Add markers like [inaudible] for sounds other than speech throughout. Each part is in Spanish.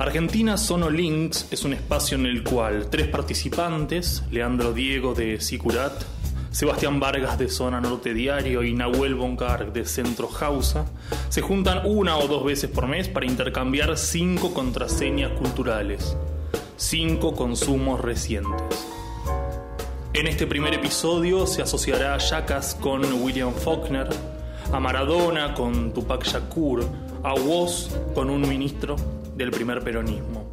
Argentina Sono Links es un espacio en el cual tres participantes, Leandro Diego de Sicurat, Sebastián Vargas de Zona Norte Diario y Nahuel Boncar de Centro Hausa, se juntan una o dos veces por mes para intercambiar cinco contraseñas culturales, cinco consumos recientes. En este primer episodio se asociará a Jackass con William Faulkner, a Maradona con Tupac Shakur, a Woz con un ministro del primer peronismo.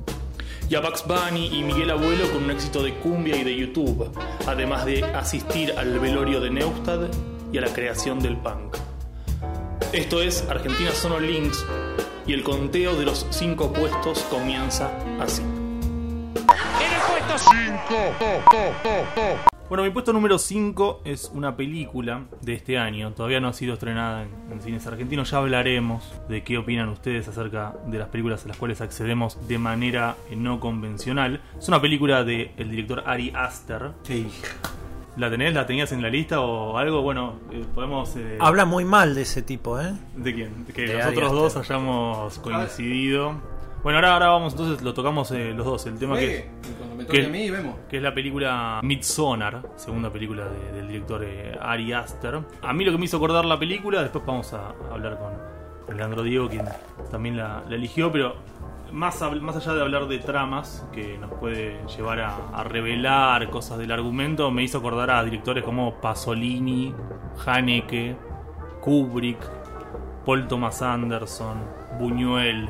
Y a Bugs Bunny y Miguel Abuelo con un éxito de cumbia y de YouTube, además de asistir al velorio de Neustadt y a la creación del punk. Esto es Argentina Sono Links y el conteo de los cinco puestos comienza así. En el puesto 5. Bueno, mi puesto número 5 es una película de este año. Todavía no ha sido estrenada en, en, cines argentinos. Ya hablaremos de qué opinan ustedes acerca de las películas a las cuales accedemos de manera eh, no convencional. Es una película del director Ari Aster. Sí. ¿La tenés? ¿La tenías en la lista o algo? Bueno, eh, podemos... Eh, Habla muy mal de ese tipo, ¿eh? ¿De quién? Que De nosotros Ari dos Aster. hayamos coincidido. Bueno, ahora, ahora vamos, entonces lo tocamos eh, los dos. El tema que... cuando me toque toque a mí vemos. que es la película Midsommar, segunda película de- del director eh, Ari Aster. A mí lo que me hizo acordar la película, después vamos a hablar con, Leandro Diego, quien también la, la eligió, pero más, más allá de hablar de tramas que nos puede llevar a, a revelar cosas del argumento, me hizo acordar a directores como Pasolini, Haneke, Kubrick, Paul Thomas Anderson, Buñuel.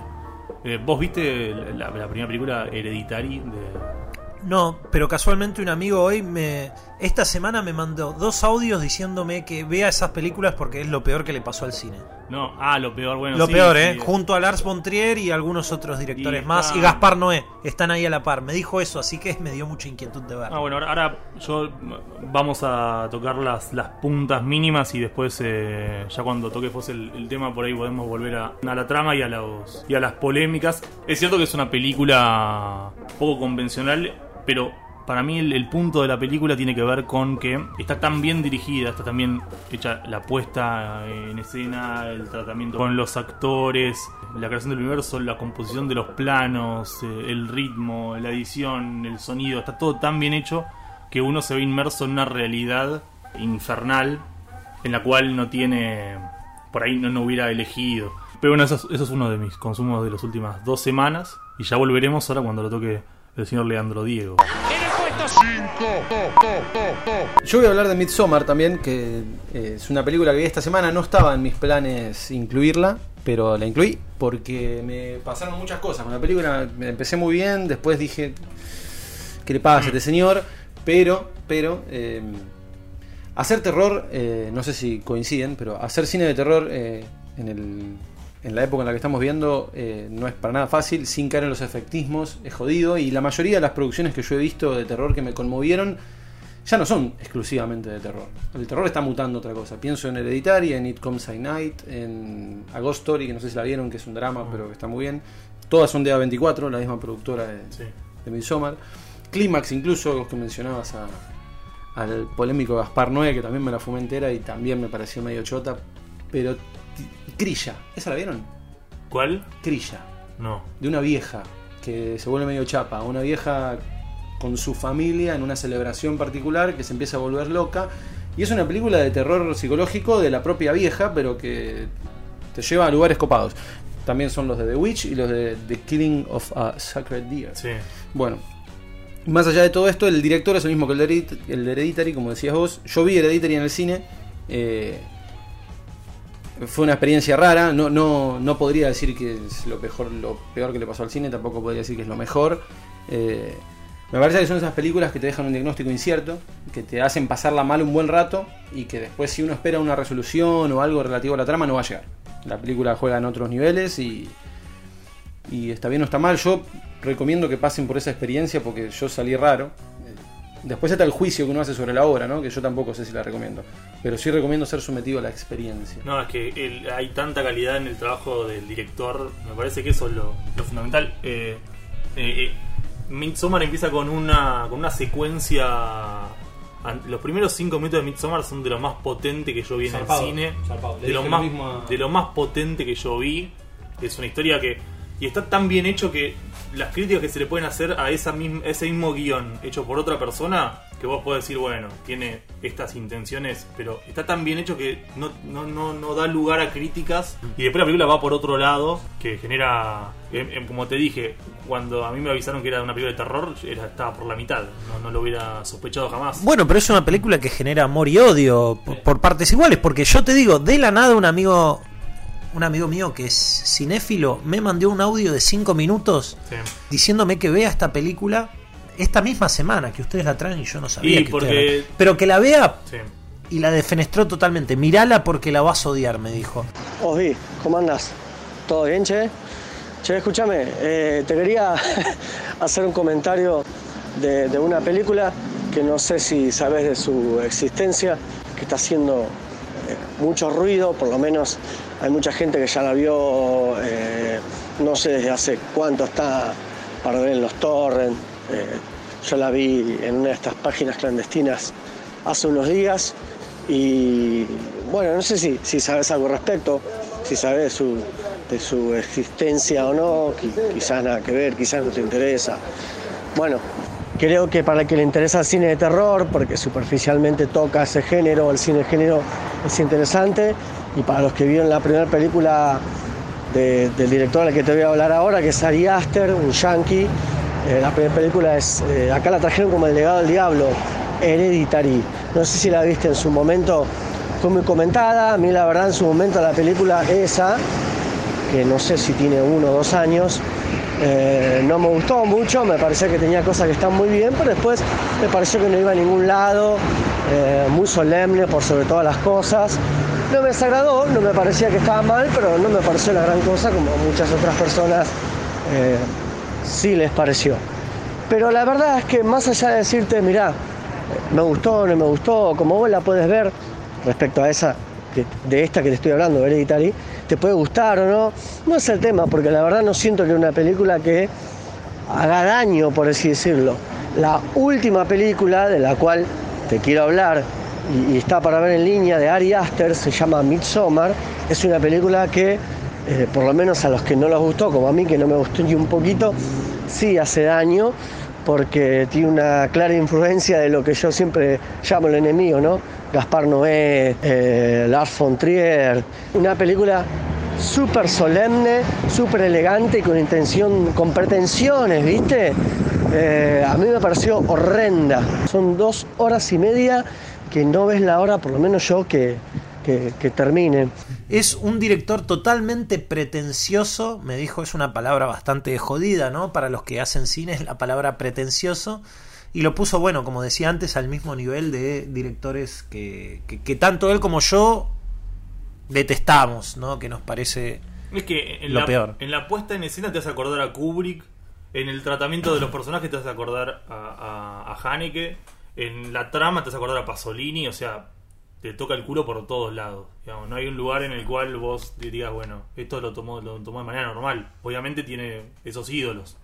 Eh, ¿Vos viste la, primera película Hereditary de, No, pero casualmente un amigo hoy me. Esta semana me mandó dos audios diciéndome que vea esas películas porque es lo peor que le pasó al cine. No, ah, lo peor, bueno. lo sí, peor, sí, ¿eh? Junto a Lars von Trier y algunos otros directores Y más. está- Y Gaspar Noé. Están ahí a la par. Me dijo eso, así que me dio mucha inquietud de ver. Ah, bueno, ahora, ahora yo mm, vamos a tocar las, las puntas mínimas y después, eh, ya cuando toque el, el tema, por ahí podemos volver a, a la trama y a, los, y a las polémicas. Es cierto que es una película poco convencional, pero para mí el, punto de la película tiene que ver con que está tan bien dirigida, está tan bien hecha la puesta en escena, el tratamiento con los actores, la creación del universo, la composición de los planos, eh, el ritmo, la edición, el sonido, está todo tan bien hecho que uno se ve inmerso en una realidad infernal en la cual no tiene, por ahí no, no hubiera elegido. Pero bueno, eso es, eso es uno de mis consumos de las últimas dos semanas y ya volveremos ahora cuando lo toque el señor Leandro Diego. Yo voy a hablar de Midsommar también, que eh, es una película que vi esta semana. No estaba en mis planes incluirla, pero la incluí porque me pasaron muchas cosas con la película. Me empecé muy bien, después dije, ¿qué le pasa a este señor? Pero, pero, eh, hacer terror, eh, no sé si coinciden, pero hacer cine de terror en, el, en la época en la que estamos viendo eh, no es para nada fácil, sin caer en los efectismos, es jodido. Y la mayoría de las producciones que yo he visto de terror que me conmovieron ya no son exclusivamente de terror. El terror está mutando otra cosa. Pienso en Hereditary, en It Comes at Night, en A Ghost Story, que no sé si la vieron, que es un drama, pero que está muy bien. Todas son de A24, la misma productora de, Sí. de Midsommar. Clímax, incluso, los que mencionabas a- al polémico Gaspar Noé, que también me la fumé entera y también me pareció medio chota. Pero Crilla, ¿esa la vieron? ¿Cuál? Crilla, No. de una vieja que se vuelve medio chapa, una vieja con su familia en una celebración particular que se empieza a volver loca. Y es una película de terror psicológico de la propia vieja, pero que te lleva a lugares copados. También son los de The Witch y los de The Killing of a Sacred Deer. Sí. Bueno, más allá de todo esto, el director es el mismo que el de, Hereditary, como decías vos. Yo vi Hereditary en el cine. eh, fue una experiencia rara. No, no, no podría decir que es lo peor, lo peor que le pasó al cine, tampoco podría decir que es lo mejor. Eh, me parece que son esas películas que te dejan un diagnóstico incierto, que te hacen pasarla mal un buen rato y que después si uno espera una resolución o algo relativo a la trama no va a llegar. La película juega en otros niveles y, y está bien o está mal. Yo recomiendo que pasen por esa experiencia porque yo salí raro. Después está el juicio que uno hace sobre la obra, ¿no? que yo tampoco sé si la recomiendo. Pero sí recomiendo ser sometido a la experiencia. No, es que el- hay tanta calidad en el trabajo del director, me parece que eso es lo, lo fundamental. Eh, eh, eh, Midsommar empieza con una, con una secuencia... Los primeros cinco minutos de Midsommar son de lo más potente que yo vi en Zarpado, el cine. De lo, más, a- de lo más potente que yo vi. Es una historia que Y está tan bien hecho que las críticas que se le pueden hacer a esa ese mismo guion hecho por otra persona, que vos podés decir, bueno, tiene estas intenciones, pero está tan bien hecho que no, no, no, no da lugar a críticas. Y después la película va por otro lado, que genera, em, em, como te dije, cuando a mí me avisaron que era una película de terror, era, estaba por la mitad. No, no lo hubiera sospechado jamás. Bueno, pero es una película que genera amor y odio por, por partes iguales, porque yo te digo, de la nada un amigo un amigo mío que es cinéfilo me mandó un audio de 5 minutos Sí. diciéndome que vea esta película esta misma semana, que ustedes la traen y yo no sabía Y que porque- ustedes la- Pero que la vea Sí. y la defenestró totalmente. Mirala porque la vas a odiar, me dijo. Osvi, ¿cómo andás? ¿Todo bien, che? Che, escúchame, eh, te quería [laughs] hacer un comentario de, de una película que no sé si sabes de su existencia, que está haciendo eh, mucho ruido, por lo menos hay mucha gente que ya la vio, eh, no sé desde hace cuánto está para ver en los torrents. eh, yo la vi en una de estas páginas clandestinas hace unos días y bueno, no sé si, si sabes algo al respecto, si sabes su, de su existencia o no, qui- quizás nada que ver, quizás no te interesa. Bueno, creo que para el que le interesa el cine de terror, porque superficialmente toca ese género, el cine de género es interesante, y para los que vieron la primera película de- del director al que te voy a hablar ahora, que es Ari Aster, un yankee, eh, la primera película es, eh, acá la trajeron como El legado del diablo, Hereditary. No sé si la viste en su momento, fue muy comentada, a mí la verdad en su momento la película esa, que no sé si tiene uno o dos años, eh, no me gustó mucho, me parecía que tenía cosas que están muy bien, pero después me pareció que no iba a ningún lado, muy solemne por sobre todas las cosas. No me desagradó, no me parecía que estaba mal, pero no me pareció la gran cosa como muchas otras personas eh, sí les pareció. Pero la verdad es que más allá de decirte, mirá, me gustó, no me gustó, como vos la puedes ver respecto a esa, de esta que te estoy hablando, Hereditary, te puede gustar o no, no es el tema, porque la verdad no siento que una película que haga daño, por así decirlo. La última película de la cual te quiero hablar y, y está para ver en línea de Ari Aster se llama Midsommar. Es una película que, eh, por lo menos a los que no les gustó, como a mí que no me gustó ni un poquito, sí hace daño porque tiene una clara influencia de lo que yo siempre llamo el enemigo, ¿no? Gaspar Noé, eh, Lars von Trier. Una película súper solemne, súper elegante y con intención, con pretensiones, ¿viste? Eh, a mí me pareció horrenda. Son dos horas y media que no ves la hora, por lo menos yo, que, que, que termine. Es un director totalmente pretencioso, me dijo, es una palabra bastante jodida, ¿no? Para los que hacen cine es la palabra pretencioso. Y lo puso, bueno, como decía antes, al mismo nivel de directores que, que, que tanto él como yo detestamos, ¿no? Que nos parece... Es que en Lo la, peor. en la puesta en escena te vas a acordar a Kubrick, en el tratamiento de los personajes te vas a acordar a, a, a Haneke, en la trama te vas a acordar a Pasolini, o sea, te toca el culo por todos lados. Digamos, no hay un lugar en el cual vos dirías, bueno, esto lo tomó, lo tomó de manera normal. Obviamente tiene esos ídolos.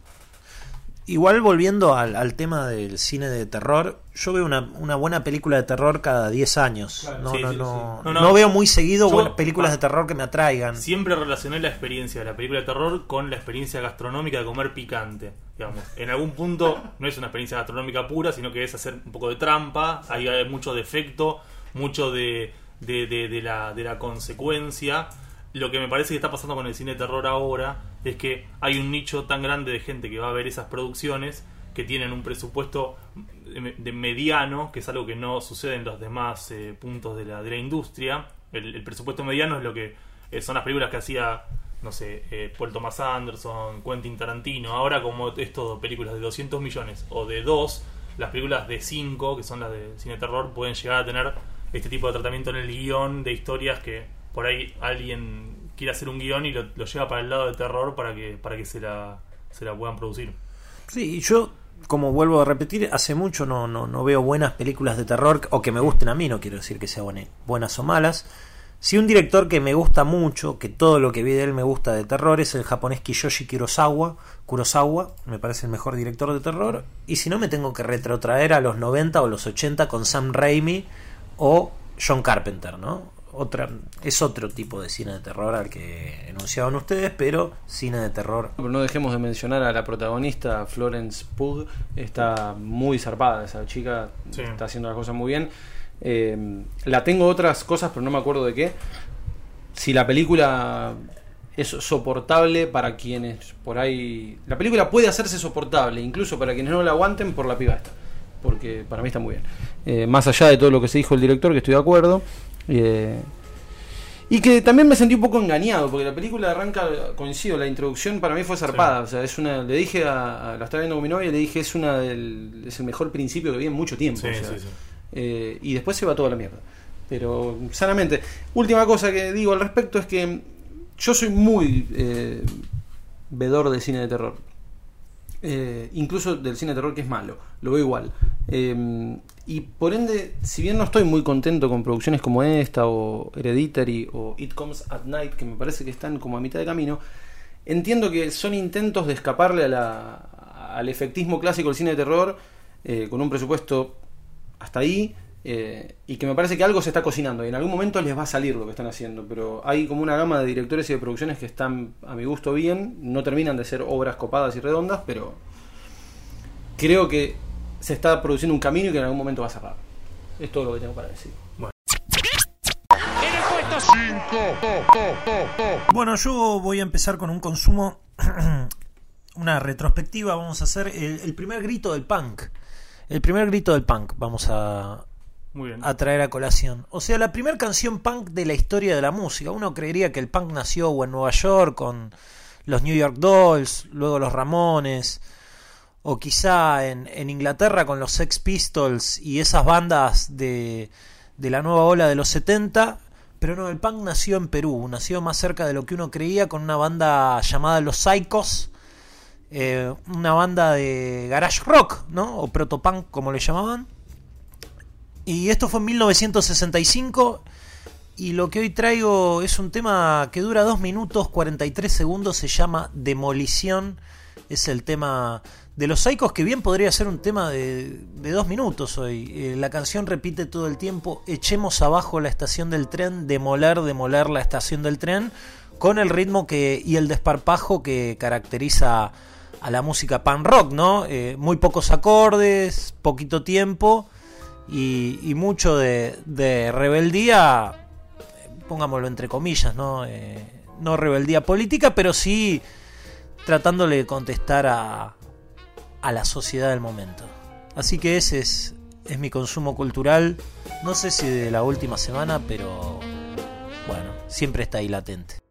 Igual volviendo al, al tema del cine de terror, yo veo una, una buena película de terror cada 10 años. no, Sí, no, sí, no, sí. No, no no. veo muy seguido Yo- buenas películas ah. de terror que me atraigan. Siempre relacioné la experiencia de la película de terror con la experiencia gastronómica de comer picante. Digamos, en algún punto [laughs] no es una experiencia gastronómica pura, sino que es hacer un poco de trampa, ahí hay mucho defecto, mucho de, de, de- de la, de la consecuencia. Lo que me parece que está pasando con el cine de terror ahora es que hay un nicho tan grande de gente que va a ver esas producciones que tienen un presupuesto de mediano, que es algo que no sucede en los demás eh, puntos de la, de la industria. El, el presupuesto mediano es lo que eh, son las películas que hacía, no sé, eh, Paul Thomas Anderson, Quentin Tarantino. Ahora, como es todo películas de 200 millones o de 2, las películas de 5, que son las de cine terror, pueden llegar a tener este tipo de tratamiento en el guion de historias que por ahí alguien quiere hacer un guion y lo, lleva para el lado de terror para que, para que se, la, se la puedan producir. Sí, y yo, como vuelvo a repetir, hace mucho no, no, no veo buenas películas de terror o que me gusten a mí, no quiero decir que sean buena- buenas o malas. Si un director que me gusta mucho, que todo lo que vi de él me gusta de terror, es el japonés Kiyoshi Kurosawa. Kurosawa, me parece el mejor director de terror. Y si no, me tengo que retrotraer a los 90 o los 80 con Sam Raimi o John Carpenter, ¿no? Otra es otro tipo de cine de terror al que enunciaban ustedes, pero cine de terror. Pero no dejemos de mencionar a la protagonista, Florence Pugh. Está muy zarpada esa chica, Sí. está haciendo las cosas muy bien. Eh, la tengo otras cosas, pero no me acuerdo de qué. Si la película es soportable para quienes por ahí... La película puede hacerse soportable, incluso para quienes no la aguanten por la piba esta. Porque para mí está muy bien. Eh, más allá de todo lo que se dijo el director, que estoy de acuerdo. Eh, y que también me sentí un poco engañado, porque la película arranca, coincido, la introducción para mí fue zarpada. O sea, es una, le dije a, a- la estaba viendo con mi novia, le dije es una del, es el mejor principio que vi en mucho tiempo. Sí, o sea, sí, eh, y después se va toda la mierda. Pero, sanamente. Última cosa que digo al respecto es que yo soy muy eh, vedor del cine de terror. Eh, incluso del cine de terror que es malo. Lo veo igual. Eh, y por ende, si bien no estoy muy contento con producciones como esta, o Hereditary, o It Comes at Night, que me parece que están como a mitad de camino, entiendo que son intentos de escaparle al efectismo clásico del cine de terror, eh, con un presupuesto hasta ahí, eh, y que me parece que algo se está cocinando, y en algún momento les va a salir lo que están haciendo, pero hay como una gama de directores y de producciones que están a mi gusto bien, no terminan de ser obras copadas y redondas, pero creo que se está produciendo un camino y que en algún momento va a cerrar. Es todo lo que tengo para decir. En el puesto 5. Bueno, yo voy a empezar con un consumo, [clears throat] una retrospectiva. Vamos a hacer el, el primer grito del punk. El primer grito del punk, vamos a, Muy bien. a traer a colación. O sea, la primera canción punk de la historia de la música. Uno creería que el punk nació o en Nueva York con los New York Dolls, luego los Ramones, o quizá en, Inglaterra con los Sex Pistols y esas bandas de, de la nueva ola de los 70. Pero no, el punk nació en Perú, nació más cerca de lo que uno creía con una banda llamada Los Psychos, eh, una banda de garage rock, ¿no? O protopunk como le llamaban. Y esto fue en 1965. Y lo que hoy traigo es un tema que dura 2 minutos 43 segundos. Se llama Demolición. Es el tema de los Psychos, que bien podría ser un tema de, dos minutos hoy. Eh, la canción repite todo el tiempo: echemos abajo la estación del tren, demoler, demoler la estación del tren. Con el ritmo que, y el desparpajo que caracteriza a la música pan rock, ¿no? Eh, muy pocos acordes, poquito tiempo y, mucho de, rebeldía, pongámoslo entre comillas, ¿no? Eh, no rebeldía política, pero sí tratándole de contestar a, a la sociedad del momento. Así que ese es, es mi consumo cultural, no sé si de la última semana, pero bueno, siempre está ahí latente.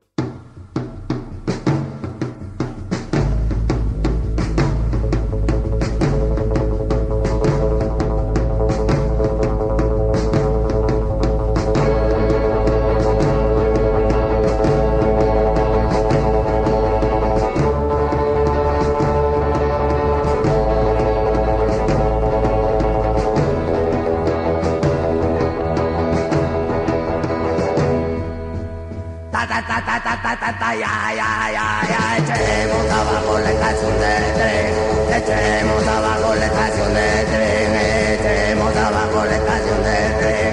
Ta ya ya ya ya echemos abajo la estación de tren. Echemos abajo la estación de tren echemos abajo la estación de tren.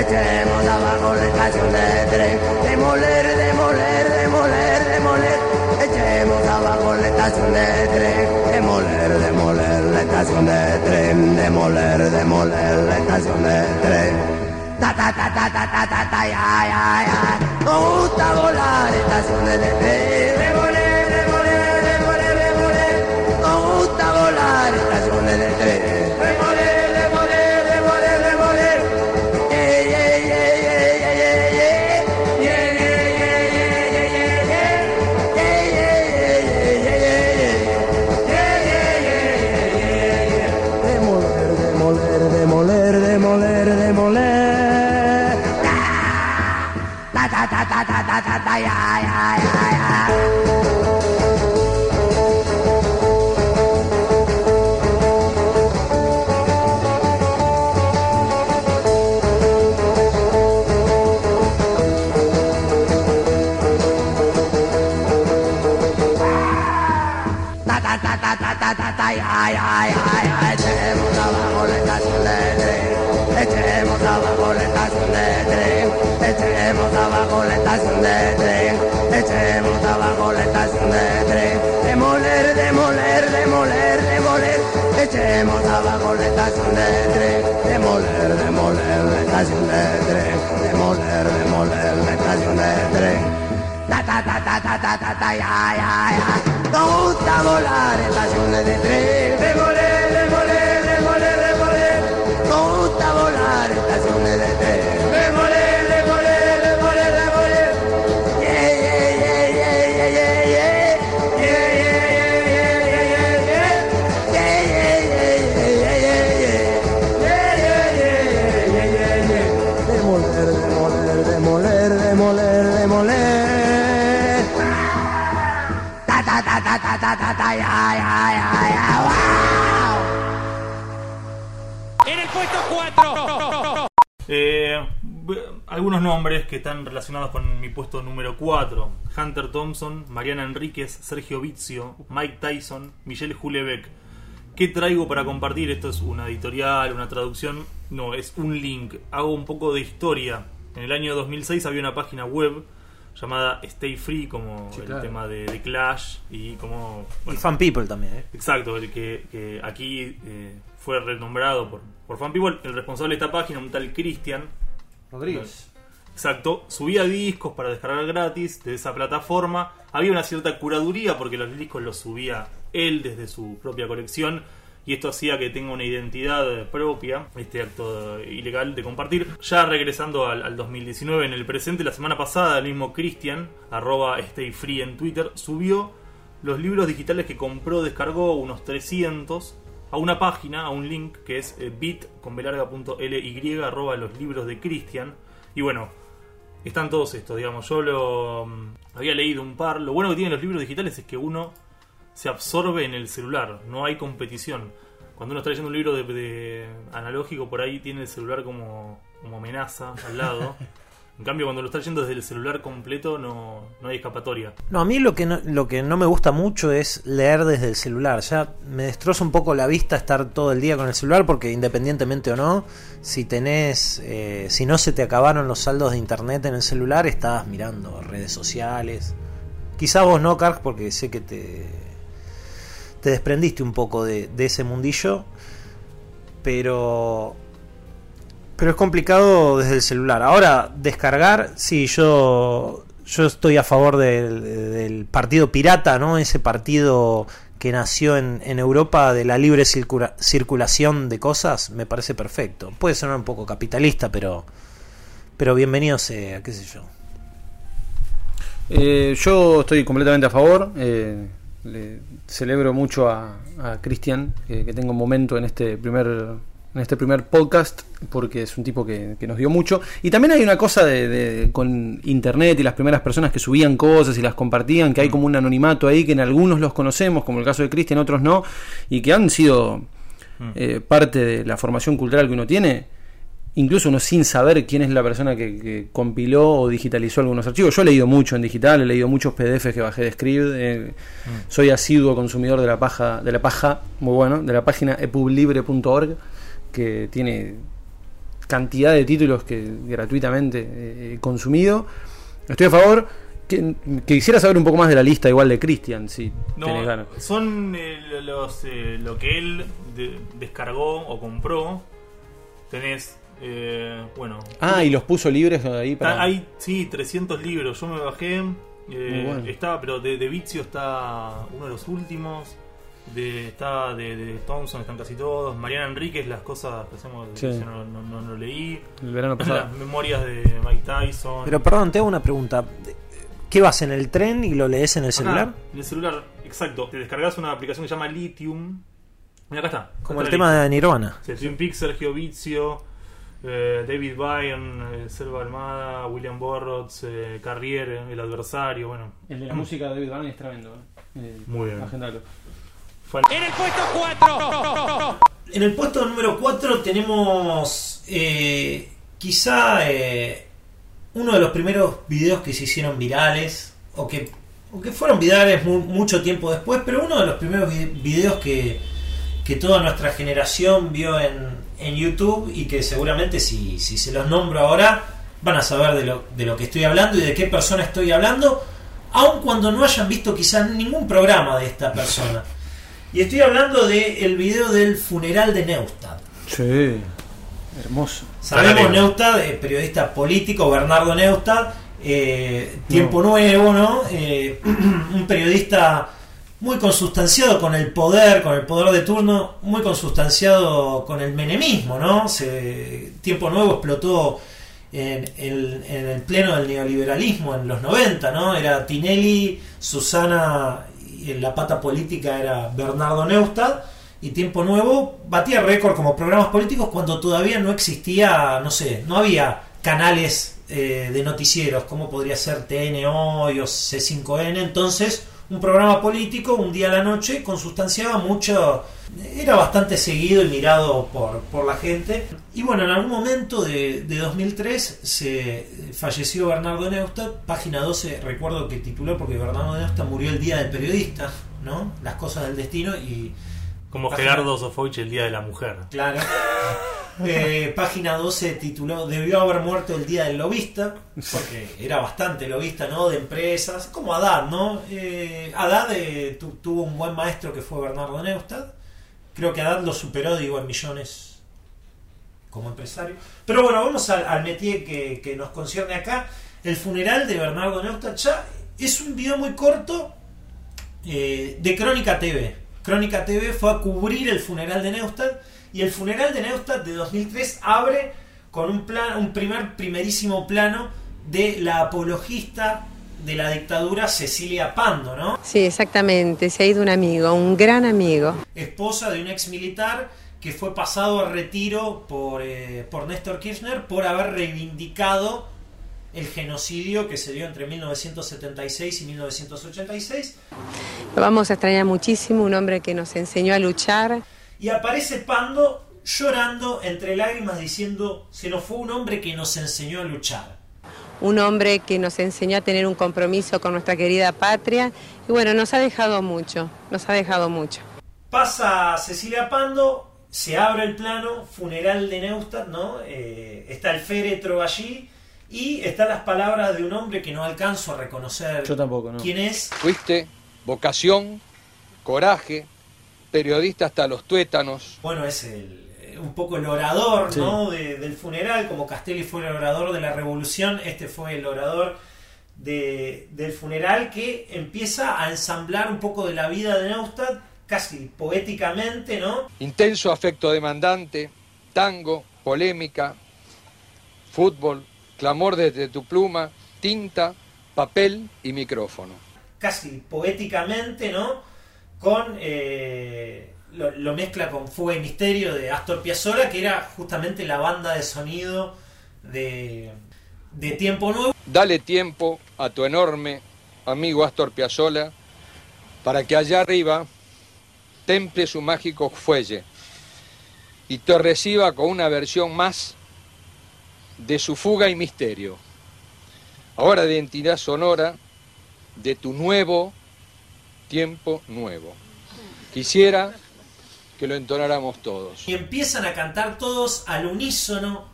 Echemos abajo la estación de tren. Demoler demoler demoler demoler. Echemos abajo la estación de tren. Demoler demoler la estación de tren. Demoler demoler la estación de tren ta ta ta ta ta ta ta ya ya ya. No gusta volar estaciones de Echemos abajo la echemos abajo la estación de tren. Echemos abajo la estación de tren, demoler, demoler, demoler, demoler, echemos abajo la estación de tren, demoler, demoler la estación de tren, demoler, demoler la estación de tren. Ta ta ta ta ta ta ta ta ya ya ya. Gusta volar estaciones de tren, demoler, demoler, demoler, demoler. Nos gusta volar estaciones de tren, ya ya ya wow. Eh, b- algunos nombres que están relacionados con mi puesto número 4. Hunter Thompson, Mariana Enríquez, Sergio Vizio, Mike Tyson, Michelle Hulebeck. ¿Qué traigo para compartir? Esto es una editorial, una traducción. No, es un link. Hago un poco de historia. En el año 2006 había una página web llamada Stay Free, como Sí, el claro. tema de, de Clash y como... Y bueno, Fan People también, ¿eh? Exacto, el que, que aquí eh, fue renombrado por, por Fan People. El responsable de esta página, un tal Christian, Rodríguez. exacto, subía discos para descargar gratis de esa plataforma. Había una cierta curaduría porque los discos los subía él desde su propia colección. Y esto hacía que tenga una identidad propia, este acto ilegal de compartir. Ya regresando al, al 2019, en el presente, la semana pasada, el mismo Christian, arroba Stay Free en Twitter, subió los libros digitales que compró, descargó unos 300 a una página, a un link que es eh, bit con belarga.ly arroba los libros de Christian. Y bueno, están todos estos, digamos. Yo lo mm, había leído un par. Lo bueno que tienen los libros digitales es que uno se absorbe en el celular, no hay competición. Cuando uno está leyendo un libro de, de analógico, por ahí tiene el celular como, como amenaza al lado. [laughs] En cambio, cuando lo está leyendo desde el celular completo, no, no hay escapatoria. No, a mí lo que no, lo que no me gusta mucho es leer desde el celular. Ya me destroza un poco la vista estar todo el día con el celular porque independientemente o no, si tenés, eh, si no se te acabaron los saldos de internet en el celular, estás mirando redes sociales. Quizá vos no, Kark, porque sé que te, te desprendiste un poco de, ese mundillo, pero pero es complicado desde el celular. Ahora, descargar, sí, yo, yo estoy a favor del, partido pirata, ¿no? Ese partido que nació en, Europa de la libre circula- circulación de cosas, me parece perfecto. Puede sonar un poco capitalista, pero, pero bienvenido qué sé yo. Eh, yo estoy completamente a favor. eh, le celebro mucho a, a Cristian que, que tenga un momento en este primer en este primer podcast porque es un tipo que, que nos dio mucho. Y también hay una cosa de, de- con internet y las primeras personas que subían cosas y las compartían que hay como un anonimato ahí que en algunos los conocemos como el caso de Cristian otros no y que han sido eh, parte de la formación cultural que uno tiene incluso uno sin saber quién es la persona que, que compiló o digitalizó algunos archivos. Yo he leído mucho en digital, he leído muchos PDFs que bajé de Scribd, eh, soy asiduo consumidor de la paja, de la paja, muy bueno, de la página epublibre.org, que tiene cantidad de títulos que gratuitamente eh, he consumido. Estoy a favor. Que, quisiera saber un poco más de la lista igual de Christian, si tenés No, ganas. son eh, los, eh, lo que él de- descargó o compró. Tenés, eh, bueno. Ah, y los puso libres ahí para... hay, sí, 300 libros. Yo me bajé. eh, Muy bueno. Está, pero de, de Vizio está uno de los últimos. De, está de, de Thompson, están casi todos. Mariana Enríquez, las cosas que hacemos, Sí. yo no, no- leí. el verano pasado. Las memorias de Mike Tyson. Pero perdón, te hago una pregunta. ¿Qué vas en el tren y lo lees en el Acá, celular? en el celular, exacto. Te descargas una aplicación que se llama Lithium. Mira, acá está. Como Acá el tema de Nirvana. Sí, Twin Peaks, Sergio Vizio, eh, David Byrne, eh, Selva Almada, William Burroughs, eh, Carrier, El Adversario, bueno. El de la música de David Byrne es tremendo. ¿eh? Muy bien. Agendalo. Fan- En el puesto número 4 tenemos eh, quizá eh, uno de los primeros videos que se hicieron virales o que, o que fueron virales mu- mucho tiempo después, pero uno de los primeros vi- videos que, que toda nuestra generación vio en, en YouTube y que seguramente si, si se los nombro ahora van a saber de lo, de lo que estoy hablando y de qué persona estoy hablando, aun cuando no hayan visto quizás ningún programa de esta persona. Y estoy hablando del video del funeral de Neustadt. Sí, hermoso. Sabemos. Neustadt, eh, periodista político, Bernardo Neustadt, eh, Tiempo Nuevo, ¿no? Eh, [clears throat] un periodista muy consustanciado con el poder, con el poder de turno, muy consustanciado con el menemismo, ¿no? Se- Tiempo Nuevo explotó en en el pleno del neoliberalismo en los 90, ¿no? Era Tinelli, Susana y en la pata política era Bernardo Neustadt y Tiempo Nuevo batía récord como programas políticos cuando todavía no existía, no sé, no había canales eh, de noticieros como podría ser TN Hoy o C5N, entonces un programa político un día a la noche consustanciaba mucho, era bastante seguido y mirado por, por la gente. Y bueno, en algún momento de, de 2003 se falleció Bernardo Neustadt, página 12, recuerdo que tituló porque Bernardo Neustadt murió el día del periodista, ¿no? Las cosas del destino y Como Página- Gerardo Sofovich el Día de la Mujer. Claro. Eh, página 12 tituló Debió haber muerto el día del lobista, porque era bastante lobista, ¿no? De empresas, como Haddad, ¿no? Eh, eh, tu- tuvo un buen maestro que fue Bernardo Neustadt. Creo que Haddad lo superó, digo, en millones como empresario. Pero bueno, vamos al, al métier que, que nos concierne acá. El funeral de Bernardo Neustadt ya es un video muy corto eh, de Crónica TV. Crónica TV fue a cubrir el funeral de Neustadt y el funeral de Neustadt de 2003 abre con un, plan, un primer primerísimo plano de la apologista de la dictadura Cecilia Pando, ¿no? Sí, exactamente. Se ha ido un amigo, un gran amigo. esposa de un ex militar que fue pasado a retiro por, eh, por Néstor Kirchner por haber reivindicado el genocidio que se dio entre 1976 y 1986 Lo vamos a extrañar muchísimo, un hombre que nos enseñó a luchar. Y aparece Pando llorando entre lágrimas diciendo se nos fue un hombre que nos enseñó a luchar. un hombre que nos enseñó a tener un compromiso con nuestra querida patria y bueno, nos ha dejado mucho, nos ha dejado mucho. Pasa Cecilia Pando, se abre el plano, funeral de Neustadt, ¿no? Eh, está el féretro allí y están las palabras de un hombre que no alcanzo a reconocer Yo tampoco, ¿no? quién es. Fuiste vocación, coraje, periodista hasta los tuétanos. Bueno, es el, eh, un poco el orador Sí. ¿no? de- del funeral, como Castelli fue el orador de la revolución, este fue el orador de- del funeral que empieza a ensamblar un poco de la vida de Neustadt, casi poéticamente, ¿no? Intenso afecto demandante, tango, polémica, fútbol, clamor desde tu pluma, tinta, papel y micrófono. casi poéticamente, ¿no? Con eh, lo, mezcla con Fuga y Misterio de Astor Piazzolla, que era justamente la banda de sonido de, de Tiempo Nuevo. Dale tiempo a tu enorme amigo Astor Piazzolla para que allá arriba temple su mágico fuelle y te reciba con una versión más de su fuga y misterio. Ahora de identidad sonora de tu nuevo tiempo nuevo. Quisiera que lo entonáramos todos. Y empiezan a cantar todos al unísono.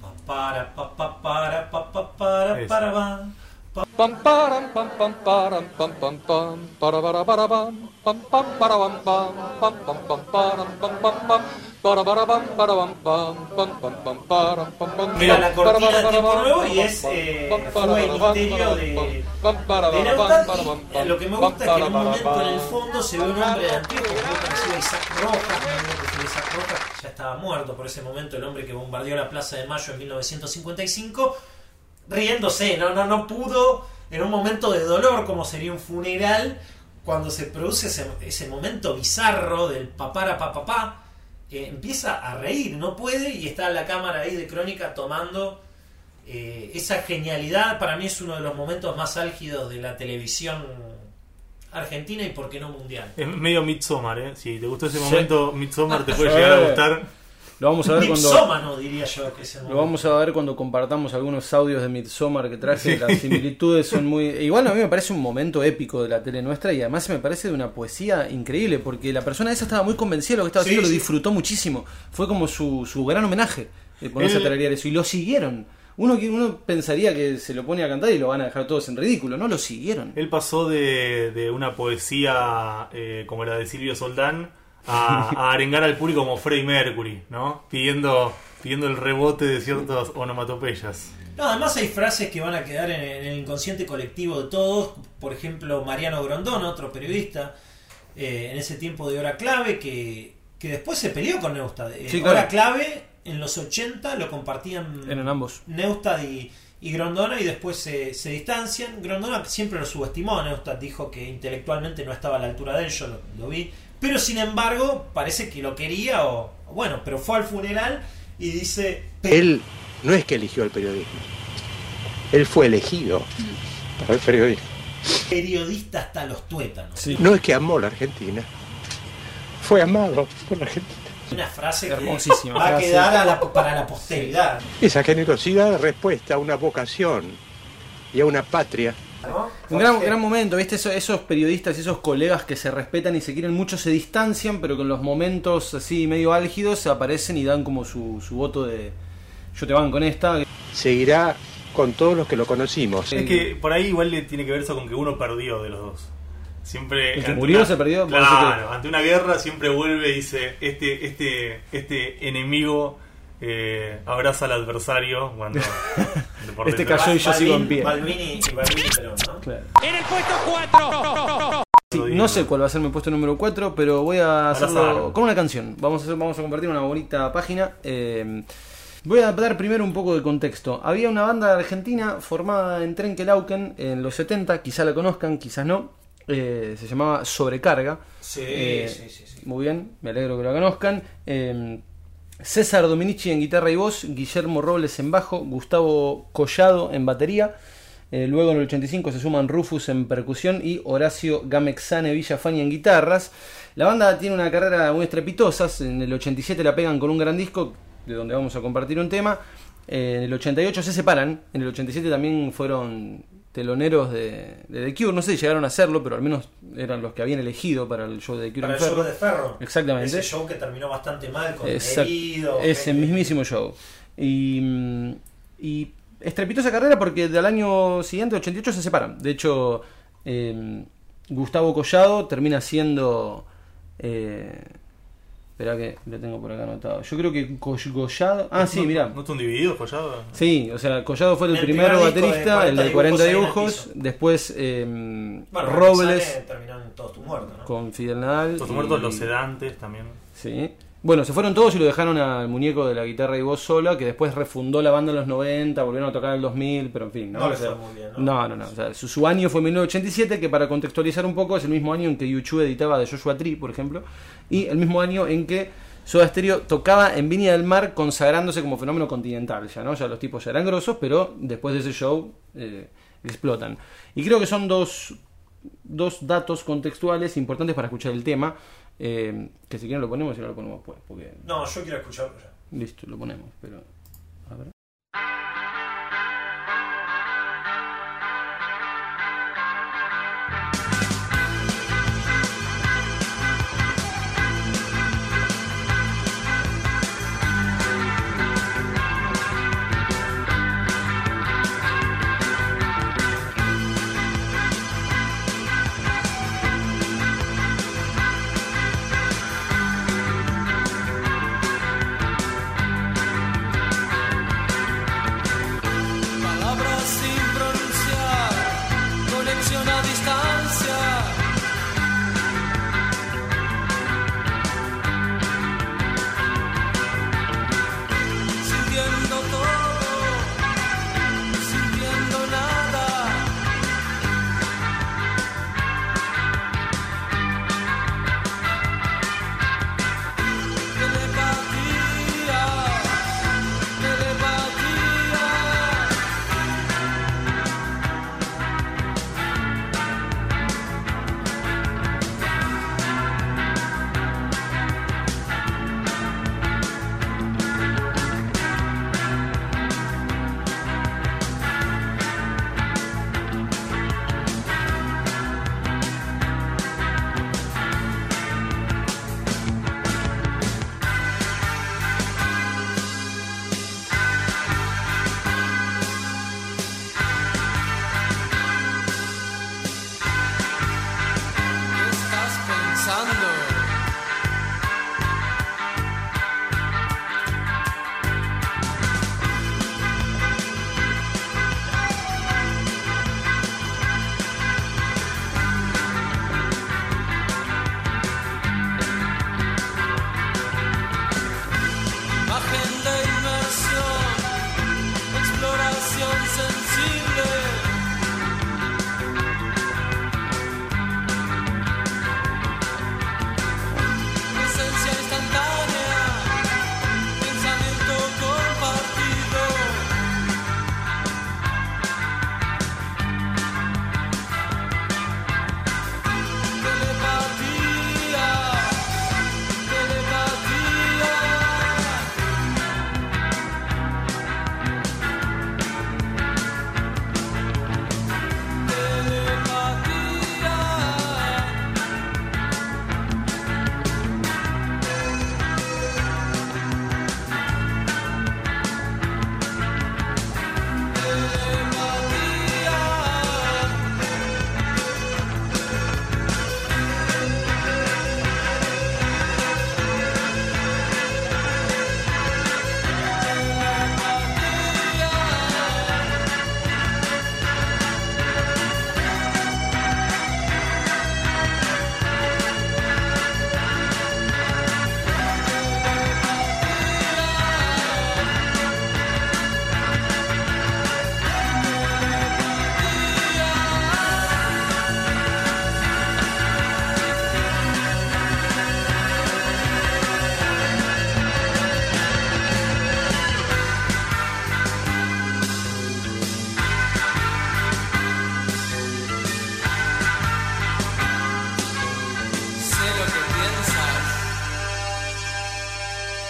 Pa, Para, pa, pa, para, pa, pa, para, para, para para para para Era la cortina de Nuevo y es eh, Fuga y Misterio de, de eh, lo que me gusta es que en un momento en el fondo se ve un hombre de anteojos muy parecido a Isaac Rojas, que fue Isaac Rojas ya estaba muerto por ese momento, el hombre que bombardeó la Plaza de Mayo en 1955, riéndose, no, no, no pudo, en un momento de dolor como sería un funeral, cuando se produce ese, ese momento bizarro del papara pa pa pa, eh, empieza a reír, no puede, y está la cámara ahí de crónica tomando eh, esa genialidad. Para mí es uno de los momentos más álgidos de la televisión argentina y por qué no mundial. Es medio Midsommar, ¿eh? Si te gustó ese Sí. momento, Midsommar te puede [laughs] llegar a gustar. Lo vamos a ver cuando diría yo que es el lo vamos a ver cuando compartamos algunos audios de Midsommar que traje. Las similitudes son muy. Igual a mí me parece un momento épico de la tele nuestra y además me parece de una poesía increíble porque la persona esa estaba muy convencida de lo que estaba Sí, haciendo, lo sí. disfrutó muchísimo. Fue como su, su gran homenaje de ponerse a tararear eso y lo siguieron. Uno, uno pensaría que se lo pone a cantar y lo van a dejar todos en ridículo, no lo siguieron. Él pasó de, de una poesía eh, como la de Silvio Soldán a, a arengar al público como Freddie Mercury, ¿no? Pidiendo, pidiendo el rebote de ciertas onomatopeyas. No, además hay frases que van a quedar en, en el inconsciente colectivo de todos. Por ejemplo, Mariano Grondona, otro periodista, eh, en ese tiempo de hora clave, que, que después se peleó con Neustad. Eh, Sí, claro. Hora clave, en los 80 lo compartían Eran ambos. Neustad y, y Grondona y después se, se distancian. Grondona siempre lo subestimó. Neustad dijo que intelectualmente no estaba a la altura de él, yo lo, lo vi. Pero sin embargo, parece que lo quería o. Bueno, pero fue al funeral y dice. Él no es que eligió el periodismo, él fue elegido para el periodismo. Periodista hasta los tuétanos. No es que amó la Argentina, fue amado por la Argentina. Una frase que Hermosísima va a frase. quedar a la- para la posteridad. Esa generosidad respuesta a una vocación y a una patria. Un gran, gran momento, ¿viste? Eso- esos periodistas y esos colegas que se respetan y se quieren mucho se distancian, pero con los momentos así medio álgidos aparecen y dan como su, su voto de yo te van con esta. Seguirá con todos los que lo conocimos. Es que por ahí igual le tiene que ver eso con que uno perdió de los dos. Siempre. El que ante murió una- se perdió, Claro, que- ante una guerra siempre vuelve y dice: Este, este, este enemigo eh, abraza al adversario cuando. [laughs] por Este cayó y yo sigo en pie. Balvini y Balvini Perón, ¿no? Claro. En el puesto 4. Sí, no sé cuál va a ser mi puesto número 4, pero voy a hacerlo con una canción. Vamos a, hacer- vamos a compartir una bonita página. Eh, voy a dar primero un poco de contexto. Había una banda argentina formada en Trenkelauken en los 70, quizá la conozcan, quizás no. Eh, se llamaba Sobrecarga. Sí, Eh, sí, sí, sí. Muy bien, me alegro que la conozcan. Eh, César Dominici en guitarra y voz, Guillermo Robles en bajo, Gustavo Collado en batería. Eh, luego en el 85 se suman Rufus en percusión y Horacio Gamexane Villafani en guitarras. La banda tiene una carrera muy estrepitosa. En el 87 la pegan con un gran disco, de donde vamos a compartir un tema. Eh, en el 88 se separan. En el 87 también fueron teloneros de, de The Cure. No sé si llegaron a hacerlo, pero al menos eran los que habían elegido para el show de The Cure Para el Ferro. show de Ferro. Exactamente. Ese show que terminó bastante mal con Exact- herido. Ese gente- mismísimo show. Y, mm, y estrepitosa carrera porque del año siguiente, 88, se separan. De hecho, eh, Gustavo Collado termina siendo... Eh, espera que lo tengo por acá anotado. Yo creo que Co- Collado... Ah, sí, ¿No- mirá. ¿No está un dividido, Collado? Sí, o sea, Collado fue el, El primer primer disco de baterista, el de 40 40 dibujos. Después eh, Bueno, Robles terminó en todos tus muertos, ¿no? con Fidel Nadal. Todos y- muertos, los sedantes también. Sí. Bueno, se fueron todos y lo dejaron al muñeco de la guitarra y voz sola, que después refundó la banda en los 90, volvieron a tocar en el 2000, pero en fin. No, No le O sea, fue muy bien, ¿no? no, no, no. O sea, su, su año fue 1987, que para contextualizar un poco es el mismo año en que YouTube editaba de Joshua Tree, por ejemplo, y el mismo año en que Soda Stereo tocaba en Viña del Mar consagrándose como fenómeno continental, ya, ¿no? Ya los tipos ya eran grosos, pero después de ese show eh, explotan. Y creo que son dos, dos datos contextuales importantes para escuchar el tema. eh, que si quieren lo ponemos y no lo ponemos después. Porque No, yo quiero escucharlo ya. listo, lo ponemos. Pero.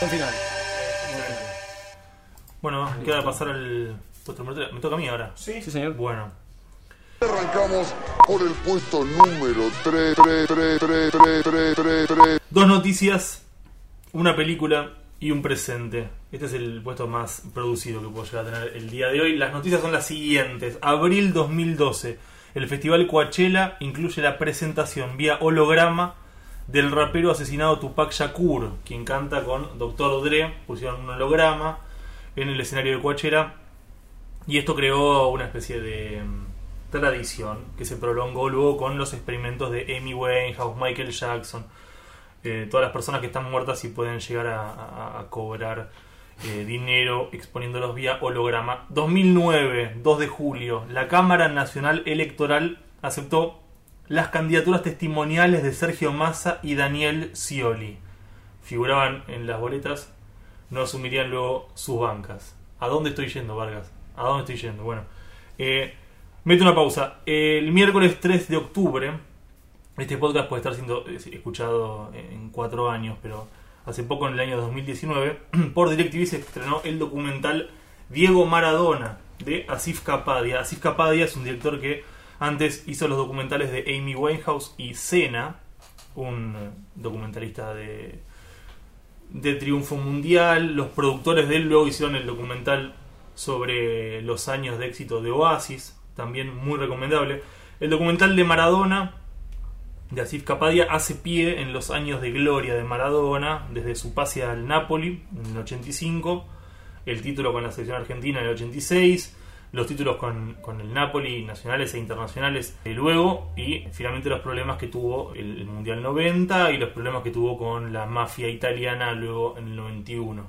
Buen final. Bueno, queda pasar al puesto número tres. Me toca a mí ahora. Sí. Sí, señor. Bueno. Arrancamos por el puesto número 3, 3, 3, 3, 3, 3, 3, 3. Dos noticias, una película y un presente. Este es el puesto más producido que puedo llegar a tener el día de hoy. Las noticias son las siguientes. Abril 2012. El festival Coachella incluye la presentación vía holograma del rapero asesinado Tupac Shakur, quien canta con Dr. Dre. Pusieron un holograma en el escenario de Coachella. Y esto creó una especie de mm, tradición que se prolongó luego con los experimentos de Amy Winehouse, Michael Jackson, eh, todas las personas que están muertas y pueden llegar a cobrar eh, dinero exponiéndolos vía holograma. 2009, 2 de julio, la Cámara Nacional Electoral aceptó las candidaturas testimoniales de Sergio Massa y Daniel Scioli. Figuraban en las boletas, no asumirían luego sus bancas. ¿A dónde estoy yendo, Vargas? ¿A dónde estoy yendo? Bueno, eh, mete una pausa. El miércoles 3 de octubre, este podcast puede estar siendo eh, escuchado en cuatro años, pero hace poco, en el año 2019, [clears throat] por DirecTV se estrenó el documental Diego Maradona de Asif Kapadia. Asif Kapadia es un director que antes hizo los documentales de Amy Winehouse y Cena, un documentalista de, de triunfo mundial. Los productores de él luego hicieron el documental sobre los años de éxito de Oasis, también muy recomendable. El documental de Maradona de Asif Kapadia hace pie en los años de gloria de Maradona, desde su pase al Napoli en el 85, el título con la selección argentina en el 86, los títulos con, con el Napoli, nacionales e internacionales eh, luego, y finalmente los problemas que tuvo el, Mundial 90 y los problemas que tuvo con la mafia italiana luego en el 91.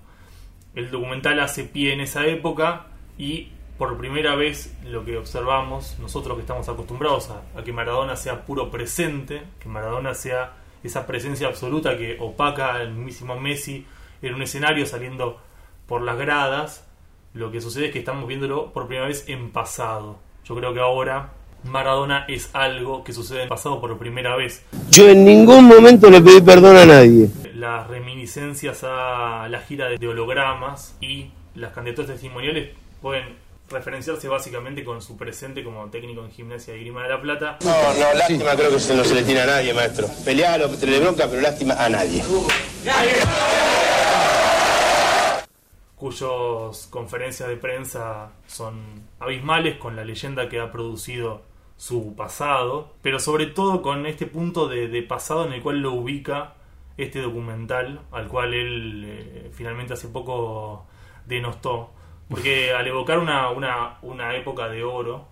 El documental hace pie en esa época y por primera vez lo que observamos, nosotros que estamos acostumbrados a, a que Maradona sea puro presente, que Maradona sea esa presencia absoluta que opaca al mismísimo Messi en un escenario saliendo por las gradas, lo que sucede es que estamos viéndolo por primera vez en pasado. Yo creo que ahora Maradona es algo que sucede en pasado por primera vez. Yo en ningún momento le pedí perdón a nadie. Las reminiscencias a la gira de hologramas y las candidaturas testimoniales pueden referenciarse básicamente con su presente como técnico en gimnasia y grima de la plata. No, no, lástima creo que se no se le tiene a nadie, maestro. Pelealo, te bronca, pero lástima a nadie. Cuyos conferencias de prensa son abismales con la leyenda que ha producido su pasado, pero sobre todo con este punto de, pasado en el cual lo ubica este documental, al cual él eh, finalmente hace poco denostó, porque al evocar una, una, una época de oro,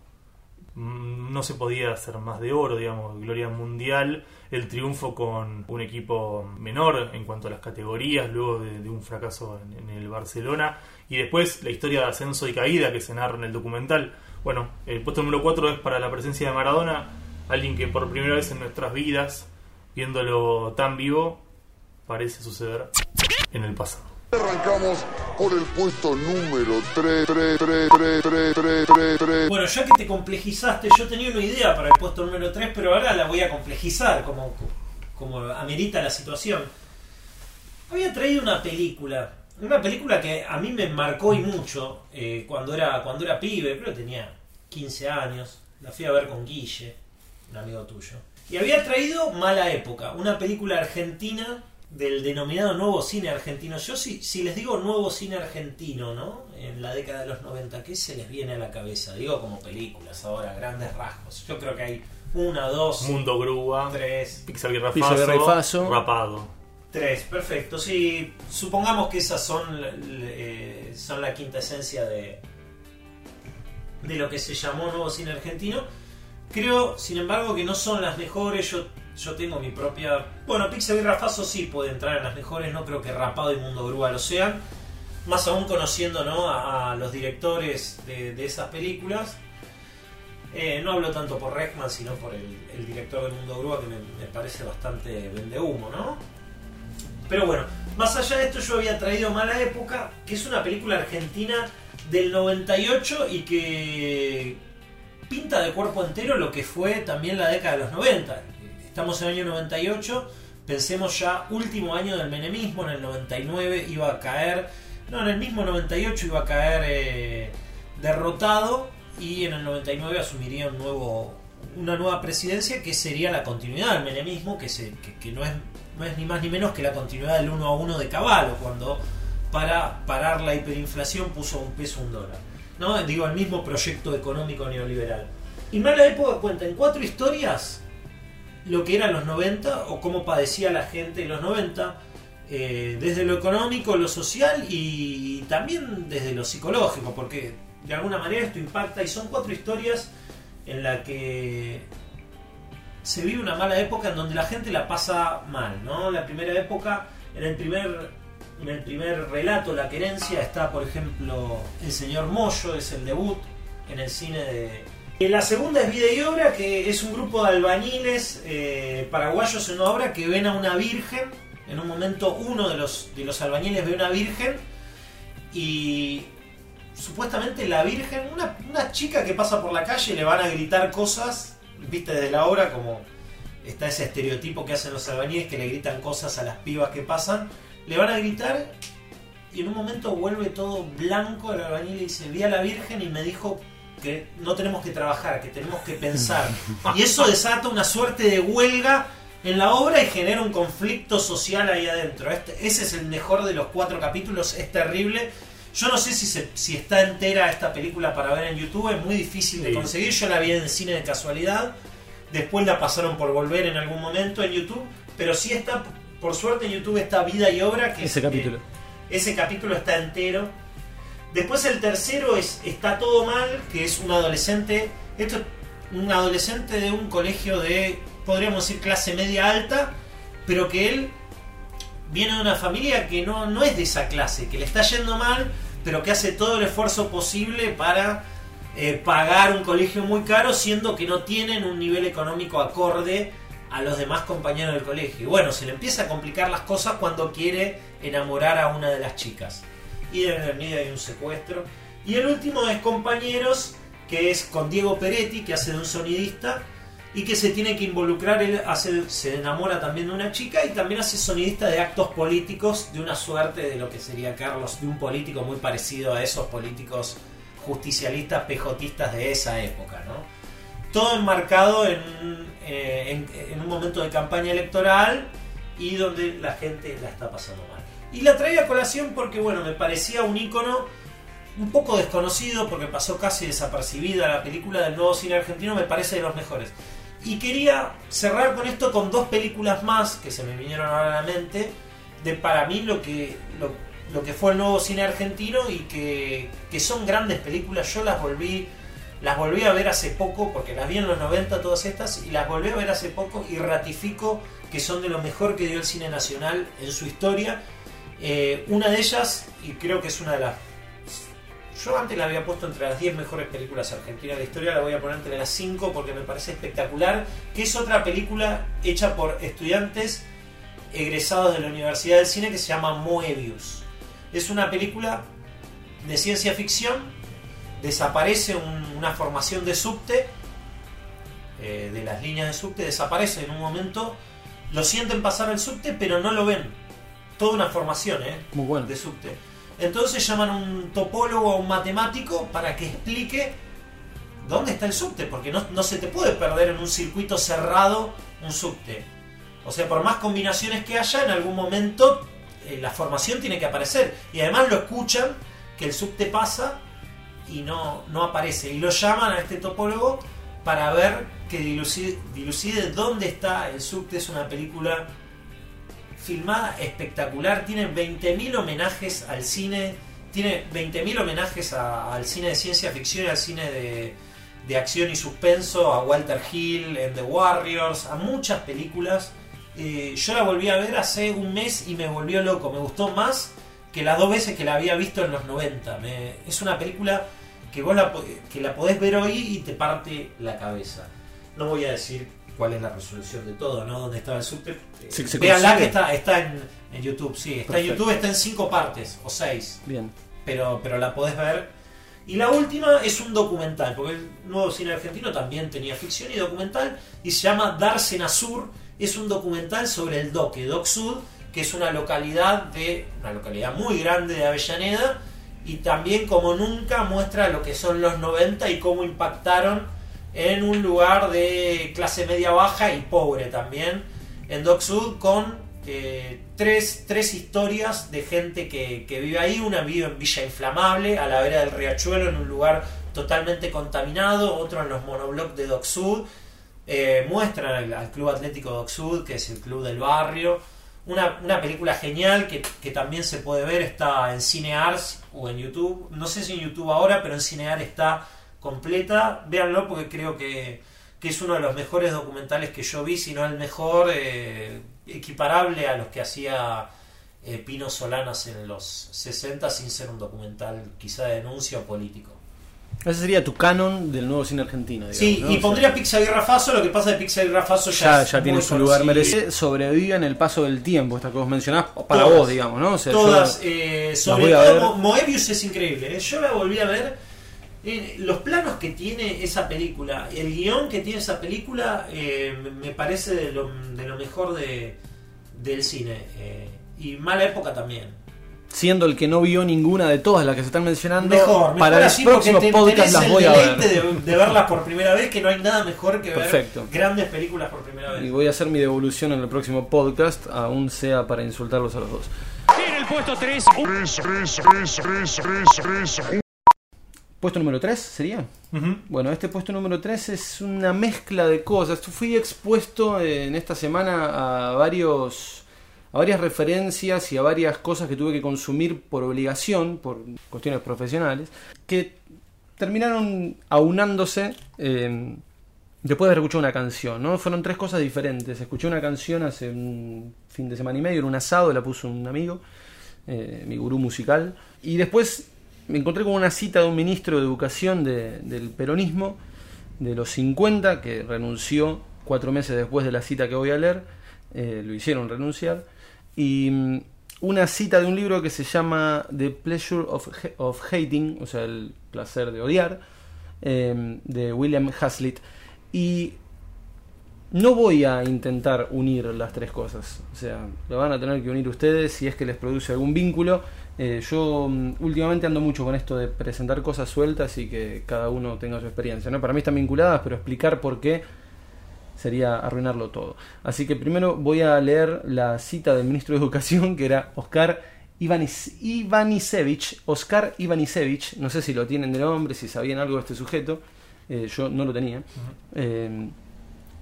no se podía hacer más de oro, digamos, gloria mundial, el triunfo con un equipo menor en cuanto a las categorías, luego de, de un fracaso en, en, el Barcelona, y después la historia de ascenso y caída que se narra en el documental. Bueno, el puesto número 4 es para la presencia de Maradona, alguien que por primera vez en nuestras vidas, viéndolo tan vivo, parece suceder en el pasado. Arrancamos por el puesto número 3, 3, 3, 3, 3, 3, 3, 3. Bueno, ya que te complejizaste, yo tenía una idea para el puesto número 3, pero ahora la voy a complejizar, como, como amerita la situación. Había traído una película, una película que a mí me marcó y mucho eh, cuando, era, cuando era pibe, creo que tenía 15 años, la fui a ver con Guille, un amigo tuyo. Y había traído Mala Época, una película argentina del denominado nuevo cine argentino. Yo si, si les digo nuevo cine argentino, ¿no? En la década de los 90, ¿qué se les viene a la cabeza? Digo como películas ahora, grandes rasgos. Yo creo que hay una, dos, Mundo Grúa, tres, Pizza Birra Pizza Birra y Faso, Faso. Rapado. tres, perfecto. Sí, supongamos que esas son, eh, son la quinta esencia de, de lo que se llamó nuevo cine argentino. Creo, sin embargo, que no son las mejores. Yo yo tengo mi propia. Bueno, Pixel y Rafazo sí puede entrar en las mejores, no creo que Rapado y Mundo Grúa lo sean. Más aún conociendo ¿no? a, los directores de, esas películas. Eh, no hablo tanto por Reckman, sino por el, el director de Mundo Grúa, que me, me, parece bastante vendehumo, ¿no? Pero bueno, más allá de esto, yo había traído Mala Época, que es una película argentina del 98 y que pinta de cuerpo entero lo que fue también la década de los 90 estamos en el año 98, pensemos ya último año del menemismo, en el 99 iba a caer, no, en el mismo 98 iba a caer eh, derrotado y en el 99 asumiría un nuevo, una nueva presidencia que sería la continuidad del menemismo, que, se, que, no, es, no es ni más ni menos que la continuidad del 1 a 1 de Caballo, cuando para parar la hiperinflación puso un peso un dólar. ¿no? Digo, el mismo proyecto económico neoliberal. Y Mala Época cuenta en cuatro historias lo que eran los 90 o cómo padecía la gente en los 90, eh, desde lo económico, lo social y también desde lo psicológico, porque de alguna manera esto impacta y son cuatro historias en la que se vive una mala época en donde la gente la pasa mal, ¿no? La primera época, en el primer, en el primer relato, La querencia, está por ejemplo El señor Moyo, es el debut en el cine de... La segunda es Vida y Obra, que es un grupo de albañiles eh, paraguayos en una obra que ven a una virgen. En un momento uno de los, de los albañiles ve una virgen y supuestamente la virgen, una, una chica que pasa por la calle le van a gritar cosas, viste desde la obra como está ese estereotipo que hacen los albañiles que le gritan cosas a las pibas que pasan, le van a gritar y en un momento vuelve todo blanco el albañil y dice, vi a la virgen y me dijo que no tenemos que trabajar, que tenemos que pensar. [laughs] Y eso desata una suerte de huelga en la obra y genera un conflicto social ahí adentro. Este- ese es el mejor de los cuatro capítulos, es terrible. Yo no sé si, se- si está entera esta película para ver en YouTube, es muy difícil de conseguir. Yo la vi en cine de casualidad, después la pasaron por volver en algún momento en YouTube, pero sí está, por suerte en YouTube está Vida y Obra, que Ese es, capítulo. eh, ese capítulo está entero. Después el tercero es Está todo mal, que es un adolescente, esto es un adolescente de un colegio de, podríamos decir, clase media alta, pero que él viene de una familia que no, no es de esa clase, que le está yendo mal, pero que hace todo el esfuerzo posible para eh, pagar un colegio muy caro, siendo que no tienen un nivel económico acorde a los demás compañeros del colegio. Y bueno, se le empieza a complicar las cosas cuando quiere enamorar a una de las chicas. Y en el medio hay un secuestro. Y el último es Compañeros, que es con Diego Peretti, que hace de un sonidista y que se tiene que involucrar, él hace, se enamora también de una chica y también hace sonidista de actos políticos de una suerte de lo que sería Carlos, de un político muy parecido a esos políticos justicialistas, pejotistas de esa época, ¿no? Todo enmarcado en, eh, en- en un momento de campaña electoral y donde la gente la está pasando mal. Y la traía a colación porque, bueno, me parecía un ícono un poco desconocido porque pasó casi desapercibida la película del nuevo cine argentino, me parece de los mejores. Y quería cerrar con esto con dos películas más que se me vinieron a la mente, de para mí lo que, lo, lo que fue el nuevo cine argentino y que, que son grandes películas. Yo las volví, las volví a ver hace poco, porque las vi en los 90 todas estas, y las volví a ver hace poco y ratifico que son de lo mejor que dio el cine nacional en su historia. Eh, una de ellas, y creo que es una de las yo antes la había puesto entre las 10 mejores películas argentinas de la historia, la voy a poner entre las 5 porque me parece espectacular, que es otra película hecha por estudiantes egresados de la Universidad del Cine que se llama Moebius. Es una película de ciencia ficción, desaparece un- una formación de subte, eh, de las líneas de subte, desaparece en un momento, lo sienten pasar el subte pero no lo ven. Toda una formación ¿eh? Muy bueno. de subte. Entonces llaman a un topólogo o un matemático para que explique dónde está el subte, porque no, no se te puede perder en un circuito cerrado un subte. O sea, por más combinaciones que haya, en algún momento eh, la formación tiene que aparecer. Y además lo escuchan, que el subte pasa y no, no aparece. Y lo llaman a este topólogo para ver que dilucide, dilucide dónde está el subte. Es una película filmada espectacular, tiene 20.000 homenajes al cine, tiene 20.000 homenajes al cine de ciencia ficción y al cine de, de acción y suspenso, a Walter Hill, en The Warriors, a muchas películas. Eh, yo la volví a ver hace un mes y me volvió loco, me gustó más que las dos veces que la había visto en los 90. Me- es una película que vos que la podés ver hoy y te parte la cabeza. No voy a decir cuál es la resolución de todo, ¿no? Dónde estaba el subte. Véanla consigue. que está, está en, en YouTube, sí. Está en Perfecto. YouTube, está en cinco partes o seis. Bien. Pero, pero la podés ver. Y la última es un documental, porque el nuevo cine argentino también tenía ficción y documental, y se llama Darsen Azur, es un documental sobre el Doque, Doc Sud, que es una localidad de una localidad muy grande de Avellaneda y también como nunca muestra lo que son los 90 y cómo impactaron en un lugar de clase media baja y pobre también en Doc Sud con eh, tres, tres historias de gente que, que vive ahí. Una vive en Villa Inflamable, a la vera del riachuelo, en un lugar totalmente contaminado. Otro en los monoblocks de Doc Sud. Eh, muestran al, Club Atlético Doc Sud, que es el club del barrio. Una, una película genial que, que también se puede ver, está en Cinears o en YouTube. No sé si en YouTube ahora, pero en Cinear está completa. Véanlo porque creo que, que es uno de los mejores documentales que yo vi, si no el mejor, eh, equiparable a los que hacía eh, Pino Solanas en los 60 sin ser un documental quizá de denuncia o político. Ese sería tu canon del nuevo cine argentino. Digamos, Sí, ¿no? y O pondría sea, Pixar y Rafazo, lo que pasa es que Pixar y Rafazo ya, ya, es ya tiene su lugar merecido. Sobrevive en el paso del tiempo, esta que vos mencionás, para Todas. vos, digamos, ¿no? O sea, yo Todas, eh, sobre todo Moebius es increíble. ¿eh? Yo la volví a ver. Eh, los planos que tiene esa película, el guion que tiene esa película, eh, me- me parece de lo, de lo mejor de, del cine. eh, y mala época también. Siendo el que no vio ninguna de todas las que se están mencionando, Mejor, mejor para el así porque próximo te- podcast tenés las voy a ver. de, de verlas por primera vez, que no hay nada mejor que ver Perfecto. grandes películas por primera vez. Y voy a hacer mi devolución en el próximo podcast, aún sea para insultarlos a los dos. En el puesto 3, Puesto número 3 sería. Bueno, este puesto número 3 es una mezcla de cosas. Fui expuesto en esta semana a varios a varias referencias y a varias cosas que tuve que consumir por obligación, por cuestiones profesionales, que terminaron aunándose eh, después de haber escuchado una canción, ¿no? Fueron tres cosas diferentes. Escuché una canción hace un fin de semana y medio en un asado, la puso un amigo, eh, mi gurú musical, y después me encontré con una cita de un ministro de Educación de- del peronismo de los 50 que renunció cuatro meses después de la cita que voy a leer, eh, lo hicieron renunciar, y mm, una cita de un libro que se llama The Pleasure of Hating, o sea, el placer de odiar, eh, de William Hazlitt, y no voy a intentar unir las tres cosas. O sea, lo van a tener que unir ustedes si es que les produce algún vínculo. Eh, yo mm, últimamente ando mucho con esto de presentar cosas sueltas y que cada uno tenga su experiencia. ¿no? Para mí están vinculadas, pero explicar por qué sería arruinarlo todo. Así que primero voy a leer la cita del ministro de Educación, que era Oscar Ivanis- Ivanisevich. Oscar Ivanisevich, no sé si lo tienen de nombre, si sabían algo de este sujeto. Eh, yo no lo tenía. Eh,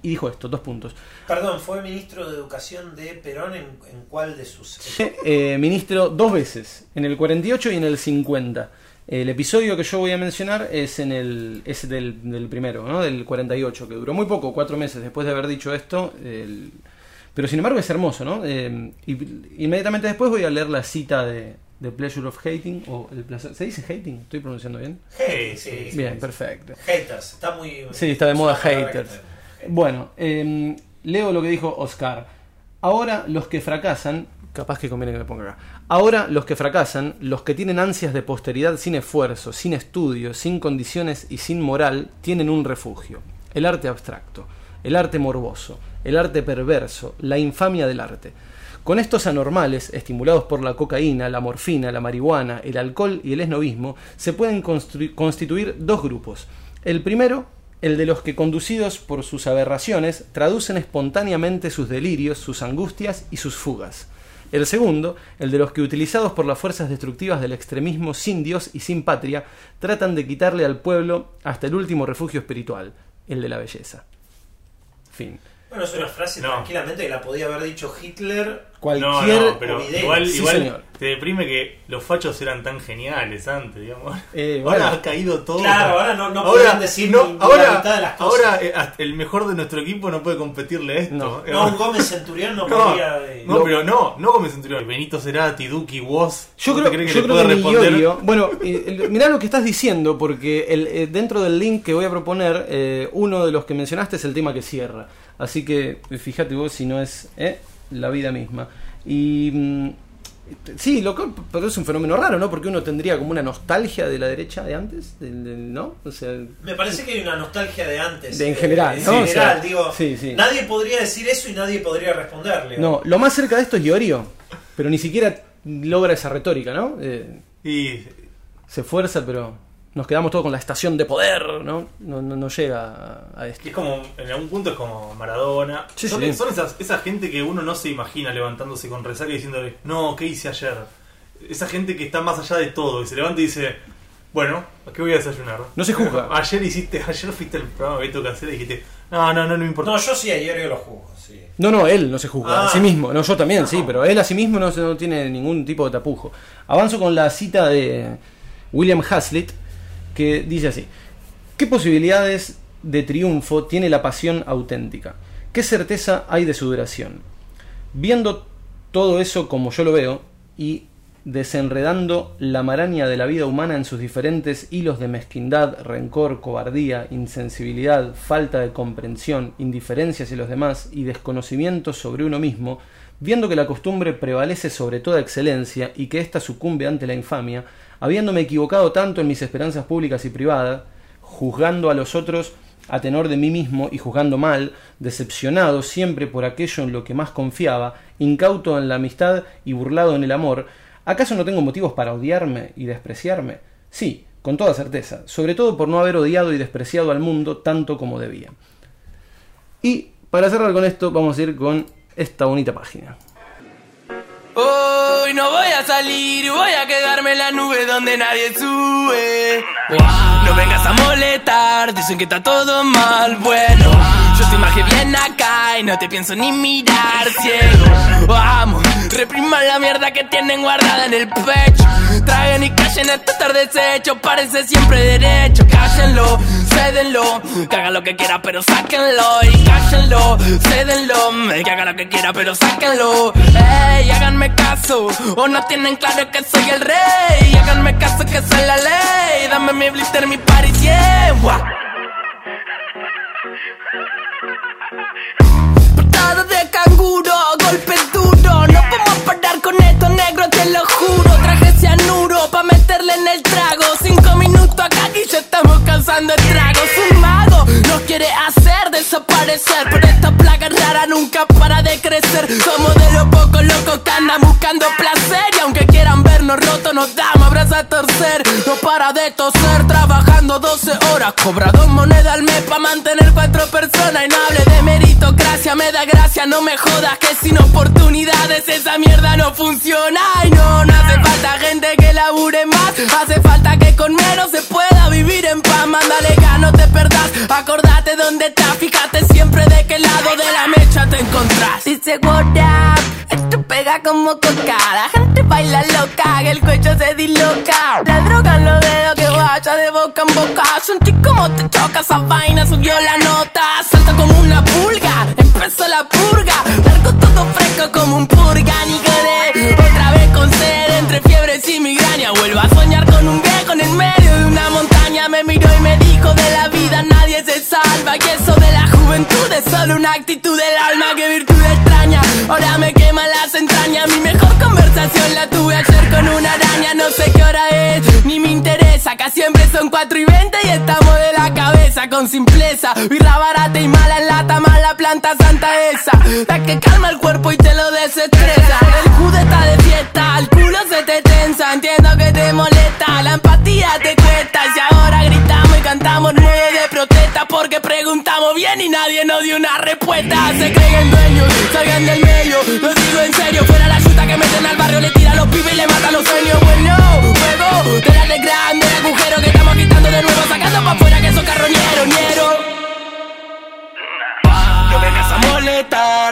y dijo esto, dos puntos. Perdón, fue ministro de Educación de Perón en, en cuál de sus... Eh, ministro dos veces, en el 48 y en el 50. El episodio que yo voy a mencionar es en el es del, del primero, ¿no? del 48, que duró muy poco, cuatro meses después de haber dicho esto. el- pero sin embargo es hermoso, ¿no? Eh, y- inmediatamente después voy a leer la cita de, Pleasure of Hating, o el placer. ¿Se dice hating? ¿Estoy pronunciando bien? Sí, sí, Bien, sí. perfecto. Haters, está muy... Sí, está de moda haters. Bueno, eh, leo lo que dijo Oscar. Ahora los que fracasan, capaz que conviene que me ponga acá. Ahora los que fracasan, los que tienen ansias de posteridad sin esfuerzo, sin estudio, sin condiciones y sin moral, tienen un refugio. El arte abstracto, el arte morboso, el arte perverso, la infamia del arte. Con estos anormales, estimulados por la cocaína, la morfina, la marihuana, el alcohol y el esnovismo, se pueden constituir dos grupos. El primero, el de los que conducidos por sus aberraciones traducen espontáneamente sus delirios, sus angustias y sus fugas. El segundo, el de los que utilizados por las fuerzas destructivas del extremismo sin Dios y sin patria, tratan de quitarle al pueblo hasta el último refugio espiritual, el de la belleza. Fin. Bueno, es una frase tranquilamente que la podía haber dicho Hitler. Cualquier No, no, pero igual, Sí, igual señor. te deprime que los fachos eran tan geniales antes, digamos. Eh, ahora bueno. ha caído todo. Claro, ahora no- no decir ni- ni la ahora, mitad de las cosas. Ahora eh, el mejor de nuestro equipo no puede competirle a esto. No. Eh, No, un Gómez Centurión no, [laughs] no, podía... eh, no, pero no, no como Centurión. Benito Cerati, Duki, Woz. Yo ¿vos creo, crees yo le creo puede que responder? Bueno, eh, mirá lo que estás diciendo, porque el, eh, dentro del link que voy a proponer, eh, uno de los que mencionaste es el tema que cierra. Así que fíjate vos si no es eh, la vida misma. Y mm, Sí, loco, pero es un fenómeno raro, ¿no? Porque uno tendría como una nostalgia de la derecha de antes, del- del- ¿no? O sea, Me parece que hay una nostalgia de antes. De en eh, general, en ¿no? O general, sea, digo. sí, sí. Nadie podría decir eso y nadie podría responderle. no, lo más cerca de esto es Iorio, pero ni siquiera logra esa retórica, ¿no? Eh, Y se esfuerza, pero nos quedamos todos con la estación de poder, ¿no? No, no, no llega a, a esto. Y es como, en algún punto es como Maradona. Sí, son sí. son esas, esa gente que uno no se imagina levantándose con resaca y diciéndole, no, ¿qué hice ayer? Esa gente que está más allá de todo y se levanta y dice, bueno, ¿a qué voy a desayunar? No se juzga. [laughs] Ayer hiciste, ayer fuiste al programa de Beto Cancela y dijiste, no, no, no, no me importa. No, yo sí a Iorio lo juzgo, sí. No, no, él no se juzga Ah. a sí mismo. No, yo también, sí, pero él a sí mismo no, se- no tiene ningún tipo de tapujo. Avanzo con la cita de William Hazlitt, que dice así: ¿Qué posibilidades de triunfo tiene la pasión auténtica? ¿Qué certeza hay de su duración? Viendo todo eso como yo lo veo y desenredando la maraña de la vida humana en sus diferentes hilos de mezquindad, rencor, cobardía, insensibilidad, falta de comprensión, indiferencia hacia los demás y desconocimiento sobre uno mismo, viendo que la costumbre prevalece sobre toda excelencia y que ésta sucumbe ante la infamia, habiéndome equivocado tanto en mis esperanzas públicas y privadas, juzgando a los otros a tenor de mí mismo y juzgando mal, decepcionado siempre por aquello en lo que más confiaba, incauto en la amistad y burlado en el amor, ¿acaso no tengo motivos para odiarme y despreciarme? Sí, con toda certeza, sobre todo por no haber odiado y despreciado al mundo tanto como debía. Y para cerrar con esto, vamos a ir con esta bonita página. Hoy no voy a salir, voy a quedarme en la nube donde nadie sube. No vengas a molestar, dicen que está todo mal. Bueno, yo estoy más que bien acá y no te pienso ni mirar ciego. Vamos, repriman la mierda que tienen guardada en el pecho. Traigan y callen esto estar deshecho, parece siempre derecho. Cállenlo, cédenlo, que haga lo que quiera, pero sáquenlo. Y cállenlo, cédenlo, que haga lo que quiera, pero sáquenlo. Ey, háganme caso, o no tienen claro que soy el rey. Háganme caso que soy la ley. Dame mi blister, mi party, yeah. Patada de canguro, golpe duro. No parar con esto, negro, te lo juro. Traje cianuro pa' meterle en el trago. Cinco minutos acá y ya estamos cansando estragos. Un mago nos quiere hacer desaparecer. Pero esta plaga rara nunca para de crecer. Somos de los pocos locos que andan buscando placer. Y aunque quieran vernos rotos, nos damos abrazos a torcer. No para de toser, trabajando 12 horas. Cobra dos monedas al mes pa' mantener cuatro personas. Y no hable de meritocracia, me da gracia, no me jodas. Que sin oportunidades esa mierda no funciona. Y no, no hace falta gente que labure más. Hace falta que con menos se pueda vivir en paz. Mándale gas, no te perdás. Acordate dónde estás, fíjate siempre de qué lado de la mecha te encontrás. Dice what up, esto pega como coca. La gente baila loca, que el cuello se disloca. La droga en los dedos que vaya de boca en boca. Sentí como te choca esa vaina, subió la nota. Salta como una pulga, empezó la purga. Largo todo fresco como un purga, quedé. Otra vez con sed, entre fiebres y migraña. Vuelvo a soñar con un viejo en el medio de una montaña. Me miró y me dijo de la vida nadie se salva. Y eso de la juventud es solo una actitud del alma. Que virtud extraña, ahora me quema las entrañas. Mi mejor conversación la tuve ayer con una araña. No sé qué hora es, ni me interesa. Acá siempre son 4 y 20 y estamos de la cabeza con simpleza. Birra barata y mala en lata, planta santa esa. La que calma el cuerpo y te lo desestresa. El jude está de fiesta, el culo se te tensa. Entiendo que te molesta, la empatía te cuesta. Y ahora gritamos y cantamos nueve de protesta porque preguntamos bien y nadie nos dio una respuesta. Se creen dueños, salgan del medio. Lo digo en serio, fuera la chuta que meten al barrio, le tira los pibes y le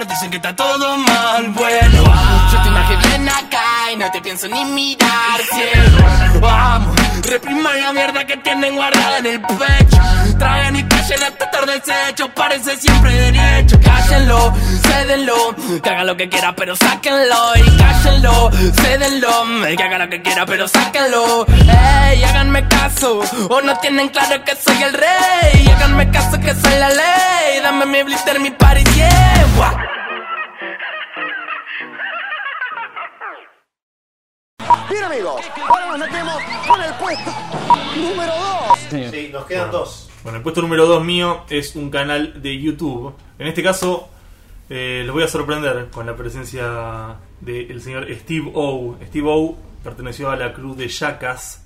dicen que está todo mal, bueno Yo te imagino bien acá y no te pienso ni mirar, cielo. Vamos, repriman la mierda que tienen guardada en el pecho. Traigan y callen hasta estar deshecho, parece siempre derecho. Cállenlo, cédenlo, que haga lo que quiera pero sáquenlo. Y cállenlo, cédenlo, que haga lo que quiera pero sáquenlo. Ey, háganme caso, o no tienen claro que soy el rey. Háganme caso que soy la ley, dame mi blister, mi party, yeah Bien amigos, ahora nos metemos con el puesto número 2. Sí, nos quedan dos. Bueno, el puesto número 2 mío es un canal de YouTube. En este caso, eh, los voy a sorprender con la presencia del señor Steve O. Steve O perteneció a la cruz de Jackass.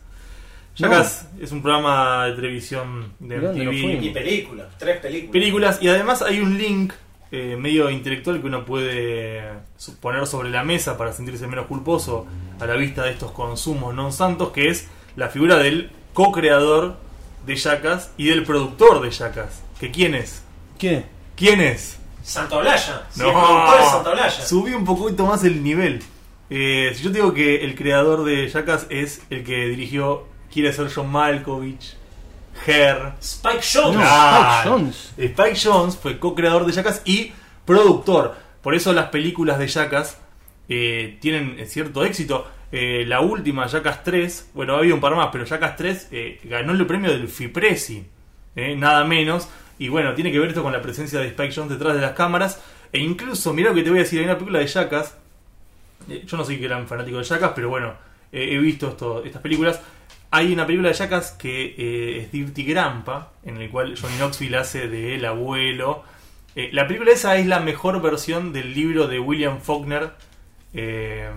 Jackass es un programa de televisión de ¿De MTV. Y películas, tres películas. películas y además hay un link eh, medio intelectual que uno puede poner sobre la mesa para sentirse menos culposo a la vista de estos consumos non santos que es la figura del co-creador de Jackass y del productor de Jackass que quién es ¿Quién? quién es Santaolalla. Sí, no el productor es Santaolalla. subí un poquito más el nivel Eh, si yo te digo que el creador de Jackass es el que dirigió quiere ser John Malkovich Her Spike Jones. Spike Jones. Spike Jones fue co-creador de Jackass y productor. Por eso las películas de Jackass eh, tienen cierto éxito. Eh, la última, Jackass 3, bueno, había un par más, pero Jackass 3 eh, ganó el premio del FIPRESI, eh, nada menos. Y bueno, tiene que ver esto con la presencia de Spike Jones detrás de las cámaras. E incluso, mira lo que te voy a decir, hay una película de Jackass. eh, yo no soy gran fanático de Jackass, pero bueno, eh, he visto esto, estas películas. Hay una película de Jackass que eh, es Dirty Grandpa, en el cual Johnny Knoxville hace de el abuelo. Eh, la película esa es la mejor versión del libro de William Faulkner, eh,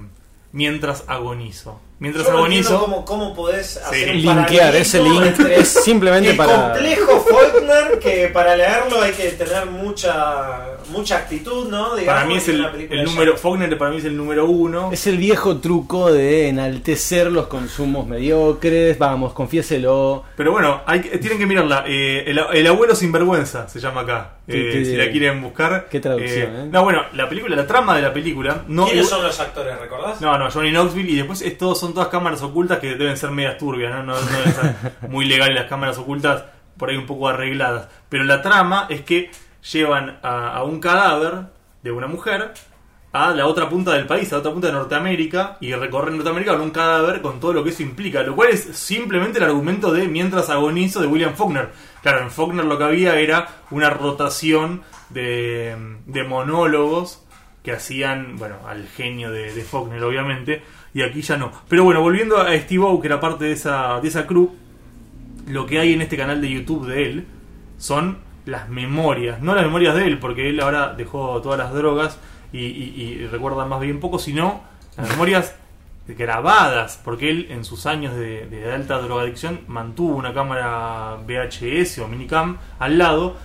Mientras agonizo. Mientras Yo no agonizo. cómo, cómo podés hacer un Linkear ese link es simplemente el para- complejo Faulkner que para leerlo hay que tener mucha mucha actitud, ¿no? Digamos, Para mí es el, el número. Faulkner para mí es el número uno. Es el viejo truco de enaltecer los consumos mediocres. Vamos, confiéselo. Pero bueno, hay, tienen que mirarla. Eh, el, el abuelo sinvergüenza se llama acá. Eh, qué- si la quieren buscar. qué traducción, ¿eh? No, bueno, la película, la trama de la película. No, ¿Quiénes son los actores, recordás? No, no, Johnny Knoxville y después es todo, son todas cámaras ocultas que deben ser medias turbias, ¿no? No, no deben ser [laughs] muy legales las cámaras ocultas, por ahí un poco arregladas. Pero la trama es que llevan a, a un cadáver de una mujer a la otra punta del país, a la otra punta de Norteamérica, y recorren Norteamérica con un cadáver con todo lo que eso implica, lo cual es simplemente el argumento de Mientras agonizo de William Faulkner. Claro, en Faulkner lo que había era una rotación de, de monólogos que hacían, bueno, al genio de, de Faulkner, obviamente, y aquí ya no. Pero bueno, volviendo a Steve O, que era parte de esa, de esa crew, lo que hay en este canal de YouTube de él son las memorias, no las memorias de él, porque él ahora dejó todas las drogas y, y- recuerda más bien poco, sino las memorias grabadas, porque él en sus años de, de alta drogadicción mantuvo una cámara VHS o minicam al lado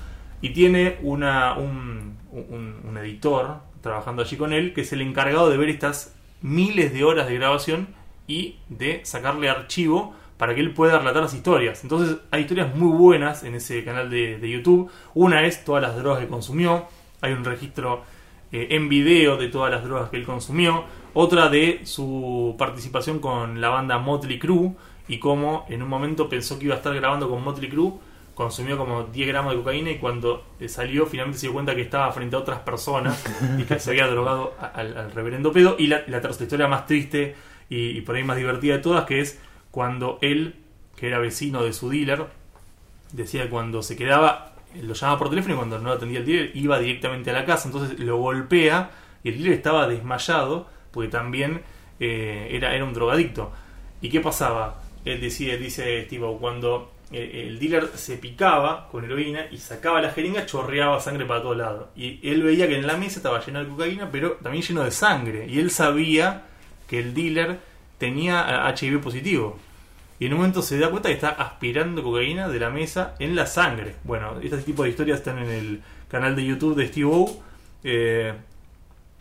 y tiene una, un, un- un editor trabajando allí con él que es el encargado de ver estas miles de horas de grabación y de sacarle archivo para que él pueda relatar las historias. Entonces hay historias muy buenas en ese canal de, de YouTube. Una es todas las drogas que consumió. Hay un registro eh, en video de todas las drogas que él consumió. Otra de su participación con la banda Motley Crue y cómo en un momento pensó que iba a estar grabando con Motley Crue. Consumió como 10 gramos de cocaína y cuando salió finalmente se dio cuenta que estaba frente a otras personas y que se había drogado al, reverendo pedo. Y la, la tercera historia más triste y, por ahí más divertida de todas, que es cuando él, que era vecino de su dealer, decía que cuando se quedaba, lo llamaba por teléfono y cuando no atendía el dealer iba directamente a la casa, entonces lo golpea y el dealer estaba desmayado porque también eh, era, era un drogadicto. ¿Y qué pasaba? Él decía, dice Steve, cuando eh, el dealer se picaba con heroína y sacaba la jeringa, chorreaba sangre para todos lados. Y él veía que en la mesa estaba lleno de cocaína, pero también lleno de sangre. Y él sabía que el dealer tenía eh, HIV positivo. Y en un momento se da cuenta que está aspirando cocaína de la mesa en la sangre. Bueno, este tipo de historias están en el canal de YouTube de Steve O, eh,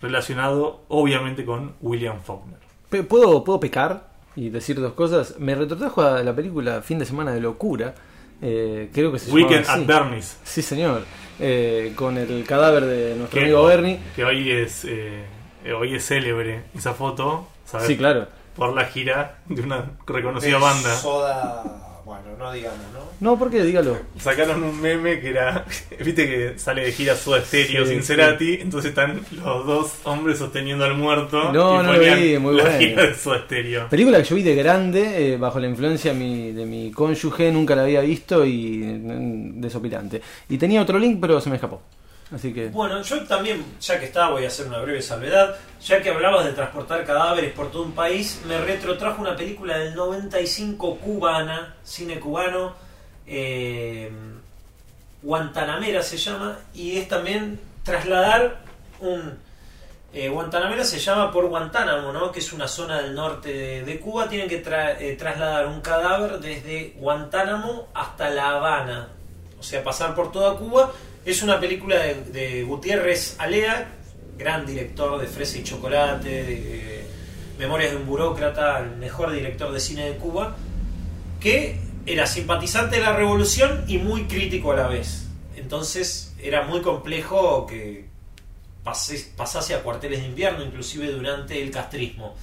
relacionado obviamente con William Faulkner. ¿Puedo, ¿Puedo pecar y decir dos cosas? Me retrotrajo a la película Fin de Semana de Locura. eh, creo que se Weekend llamaba at Bernie's. Sí, señor. Eh, con el cadáver de nuestro Que, amigo Bernie. que hoy es eh, hoy es célebre esa foto, ¿sabes? Sí, claro. Por la gira de una reconocida banda. Soda, bueno, no digamos, ¿no? No, ¿por qué? Dígalo. Sacaron un meme que era, [laughs] viste que sale de gira Soda Stereo Sí, sin sí. Entonces están los dos hombres sosteniendo al muerto No, y no lo vi, muy la bueno. gira de Soda Stereo. Película que yo vi de grande, eh, bajo la influencia de mi, de mi cónyuge, nunca la había visto y mm, desopilante. Y tenía otro link, pero se me escapó. Bueno, yo también, ya que estaba, voy a hacer una breve salvedad. Ya que hablabas de transportar cadáveres por todo un país, me retrotrajo una película del 95 cubana, cine cubano, eh, Guantanamera se llama, y es también trasladar un. eh, Guantanamera se llama por Guantánamo, ¿no? que es una zona del norte de, de Cuba. Tienen que tra- eh, trasladar un cadáver desde Guantánamo hasta La Habana, o sea, pasar por toda Cuba. Es una película de, de Gutiérrez Alea, gran director de Fresa y Chocolate, eh, Memorias de un burócrata, el mejor director de cine de Cuba, que era simpatizante de la revolución y muy crítico a la vez. Entonces era muy complejo que pasase a cuarteles de invierno, inclusive durante el castrismo.